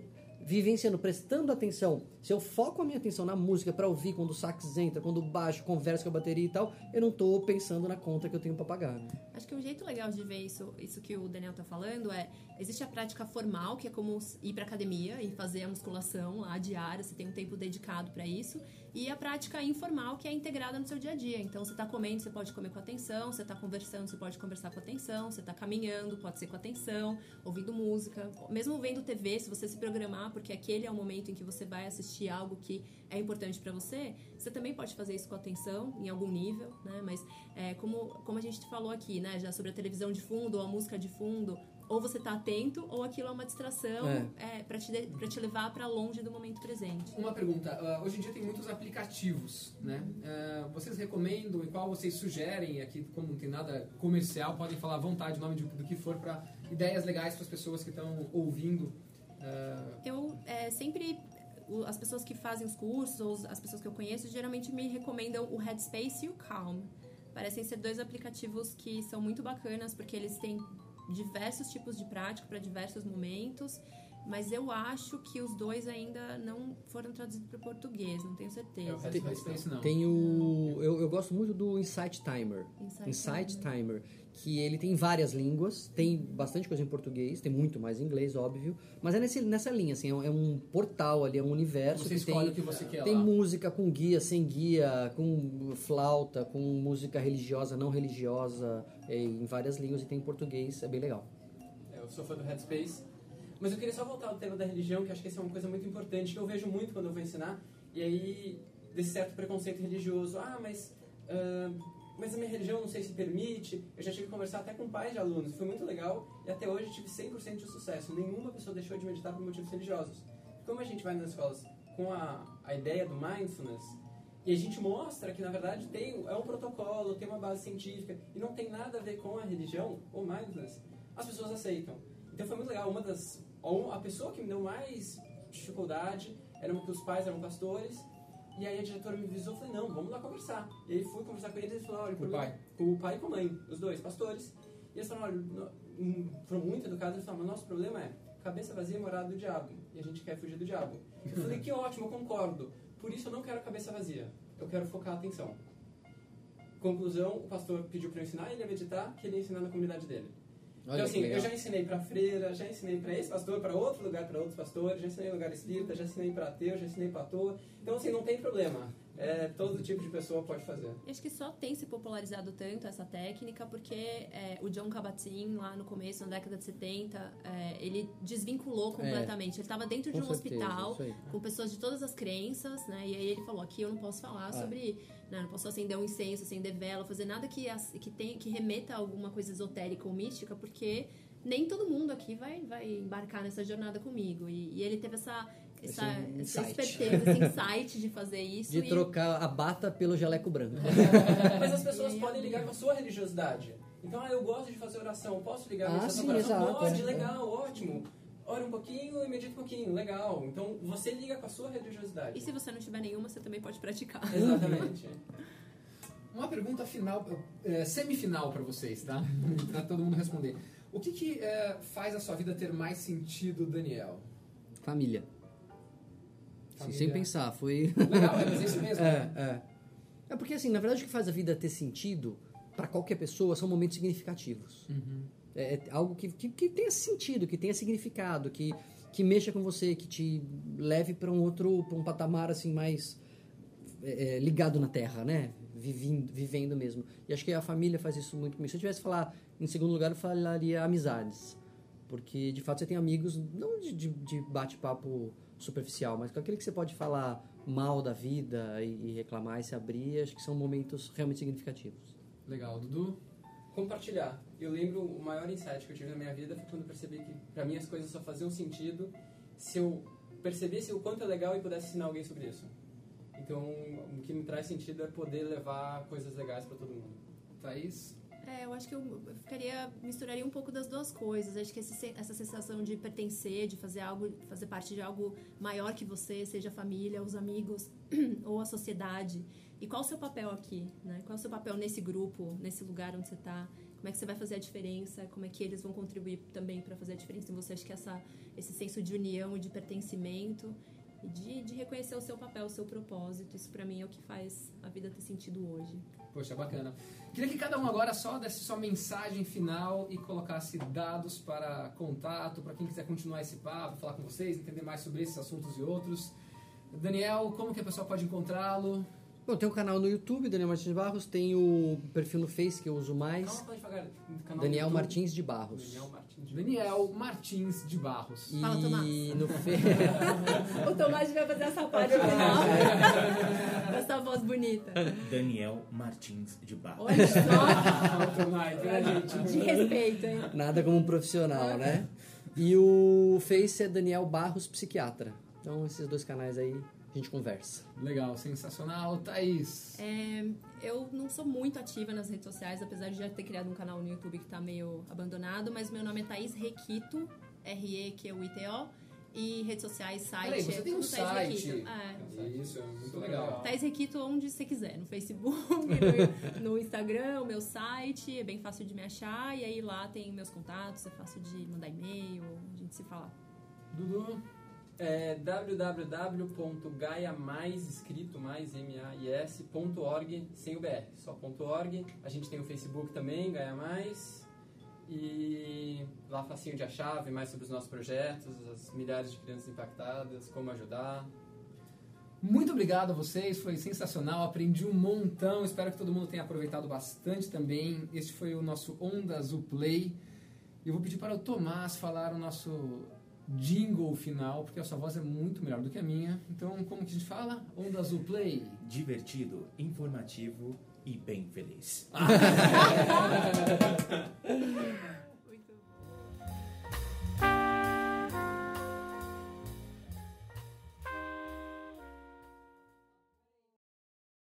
vivenciando, prestando atenção. Se eu foco a minha atenção na música para ouvir quando o sax entra, quando o baixo conversa com a bateria e tal, eu não tô pensando na conta que eu tenho para pagar. Né? Acho que um jeito legal de ver isso, isso que o Daniel tá falando é, existe a prática formal, que é como ir pra academia e fazer a musculação lá diária, você tem um tempo dedicado para isso, e a prática informal, que é integrada no seu dia a dia. Então, você tá comendo, você pode comer com atenção, você tá conversando, você pode conversar com atenção, você tá caminhando, pode ser com atenção, ouvindo música, mesmo vendo TV, se você se programar, porque aquele é o momento em que você vai assistir algo que é importante para você, você também pode fazer isso com atenção, em algum nível, né? Mas é, como, como a gente falou aqui, né, já sobre a televisão de fundo ou a música de fundo, ou você tá atento ou aquilo é uma distração é. é para te, pra te levar para longe do momento presente. Uma pergunta, uh, hoje em dia tem muitos aplicativos, né? Uh, vocês recomendam e qual vocês sugerem aqui, como não tem nada comercial, podem falar à vontade o nome de, do que for para ideias legais para as pessoas que estão ouvindo. Uh... Eu é, sempre as pessoas que fazem os cursos ou as pessoas que eu conheço geralmente me recomendam o Headspace e o Calm. Parecem ser dois aplicativos que são muito bacanas porque eles têm diversos tipos de prática para diversos momentos, mas eu acho que os dois ainda não foram traduzidos para português, não tenho certeza. Tem, não. tem o eu, eu gosto muito do Insight Timer. Insight, Insight Timer. Timer que ele tem várias línguas, tem bastante coisa em português, tem muito mais em inglês, óbvio, mas é nesse, nessa linha, assim, é um, é um portal ali, é um universo você que tem, o que você quer tem lá. música com guia, sem guia, com flauta, com música religiosa, não religiosa, é, em várias línguas e tem em português, é bem legal. É, eu sou fã do Headspace, mas eu queria só voltar ao tema da religião, que acho que essa é uma coisa muito importante, que eu vejo muito quando eu vou ensinar, e aí desse certo preconceito religioso, ah, mas... Uh, mas a minha religião não sei se permite. Eu já tive que conversar até com pais de alunos, foi muito legal e até hoje tive 100% de sucesso. Nenhuma pessoa deixou de meditar por motivos religiosos. Como a gente vai nas escolas com a, a ideia do mindfulness e a gente mostra que na verdade tem é um protocolo, tem uma base científica e não tem nada a ver com a religião ou mindfulness, as pessoas aceitam. Então foi muito legal. Uma das a pessoa que me deu mais dificuldade era uma que os pais eram pastores e aí a diretora me avisou, eu falei, não, vamos lá conversar. E aí fui conversar com eles e eles falaram, olha, com o pai. Com o pai e com a mãe, os dois, pastores. E eles falaram, olha, hum, foram muito educados, eles falaram, mas nosso problema é cabeça vazia é morada do diabo. E a gente quer fugir do diabo. Eu falei, que <laughs> ótimo, eu concordo. Por isso eu não quero cabeça vazia. Eu quero focar a atenção. Conclusão, o pastor pediu para eu ensinar ele a meditar, que ele ia ensinar na comunidade dele. Olha então, assim, eu já ensinei para freira, já ensinei para esse pastor, para outro lugar, para outros pastores, já ensinei em lugar espírita, já ensinei para ateu, já ensinei para toa. Então, assim, não tem problema é, todo tipo de pessoa pode fazer. Acho que só tem se popularizado tanto essa técnica porque é, o John Kabat-Zinn, lá no começo, na década de 70, é, ele desvinculou completamente. É, ele estava dentro de um certeza, hospital com pessoas de todas as crenças, né? E aí ele falou, aqui eu não posso falar é. sobre... Né, não posso acender um incenso, acender vela, fazer nada que, que, tem, que remeta a alguma coisa esotérica ou mística, porque nem todo mundo aqui vai, vai embarcar nessa jornada comigo. E, e ele teve essa essa, essa esperteza, esse insight de fazer <laughs> isso. De e... trocar a bata pelo jaleco branco. <laughs> Mas as pessoas podem ligar com a sua religiosidade. Então, ah, eu gosto de fazer oração, posso ligar ah, sim, exato, Pode, é. legal, ótimo. Ora um pouquinho e medita um pouquinho, legal. Então, você liga com a sua religiosidade. E se você não tiver nenhuma, você também pode praticar. <laughs> Exatamente. Uma pergunta final, é, semifinal para vocês, tá? para todo mundo responder. O que, que é, faz a sua vida ter mais sentido, Daniel? Família. Sem pensar, foi. Legal, é, mas é isso mesmo. <laughs> é, né? é. É porque, assim, na verdade, o que faz a vida ter sentido para qualquer pessoa são momentos significativos. Uhum. É, é, algo que, que, que, tenha sentido, que tenha significado, que, que mexa com você, que te leve para um outro, para um patamar assim mais é, é, ligado na Terra, né? Vivendo, vivendo mesmo. E acho que a família faz isso muito comigo. Se eu tivesse que falar em segundo lugar, eu falaria amizades. Porque, de fato, você tem amigos, não de, de, de bate-papo superficial, mas com aquele que você pode falar mal da vida e, e reclamar e se abrir, acho que são momentos realmente significativos. Legal. Dudu? Compartilhar. Eu lembro o maior insight que eu tive na minha vida foi quando percebi que para mim as coisas só faziam sentido se eu percebesse o quanto é legal e pudesse ensinar alguém sobre isso. Então, o que me traz sentido é poder levar coisas legais para todo mundo. Thaís? É, eu acho que eu ficaria misturaria um pouco das duas coisas. Acho que esse, essa sensação de pertencer, de fazer algo, fazer parte de algo maior que você, seja a família, os amigos <clears throat> ou a sociedade. E qual o seu papel aqui, né? Qual o seu papel nesse grupo, nesse lugar onde você está? como é que você vai fazer a diferença, como é que eles vão contribuir também para fazer a diferença em você. Acho que essa, esse senso de união e de pertencimento de, de reconhecer o seu papel, o seu propósito, isso para mim é o que faz a vida ter sentido hoje. Poxa, bacana. Queria que cada um agora só desse sua mensagem final e colocasse dados para contato, para quem quiser continuar esse papo, falar com vocês, entender mais sobre esses assuntos e outros. Daniel, como que a pessoa pode encontrá-lo? Bom, tem o canal no YouTube, Daniel Martins de Barros, tem o perfil no Face que eu uso mais, Calma, pode devagar. Canal Daniel. Martins de Barros. Daniel Martins. Daniel Martins de Barros. E Fala, Tomás. no Fe... <laughs> o Tomás vai fazer essa parte <laughs> final. essa voz bonita. Daniel Martins de Barros. Olha só, <laughs> de respeito, hein? Nada como um profissional, né? E o Face é Daniel Barros Psiquiatra. Então, esses dois canais aí, a gente conversa. Legal, sensacional. Thaís. É, eu não sou muito ativa nas redes sociais, apesar de já ter criado um canal no YouTube que tá meio abandonado, mas meu nome é Thaís Requito, R-E-Q-U-I-T-O, e redes sociais, site, Peraí, você é tem um Thaís site. Requito. É. Isso, é muito legal. Thaís Requito onde você quiser, no Facebook, <laughs> no, no Instagram, o meu site, é bem fácil de me achar, e aí lá tem meus contatos, é fácil de mandar e-mail, a gente se falar. Dudu. É www.gaia mais escrito mais m a i s.org sem o br, só .org. A gente tem o Facebook também, Gaia mais. E lá facinho de achar, mais sobre os nossos projetos, as milhares de crianças impactadas, como ajudar. Muito obrigado a vocês, foi sensacional, aprendi um montão, espero que todo mundo tenha aproveitado bastante também. Este foi o nosso Onda Azul Play. Eu vou pedir para o Tomás falar o nosso jingle final, porque a sua voz é muito melhor do que a minha. Então, como que a gente fala? Onda Azul Play. Divertido, informativo e bem feliz. <laughs>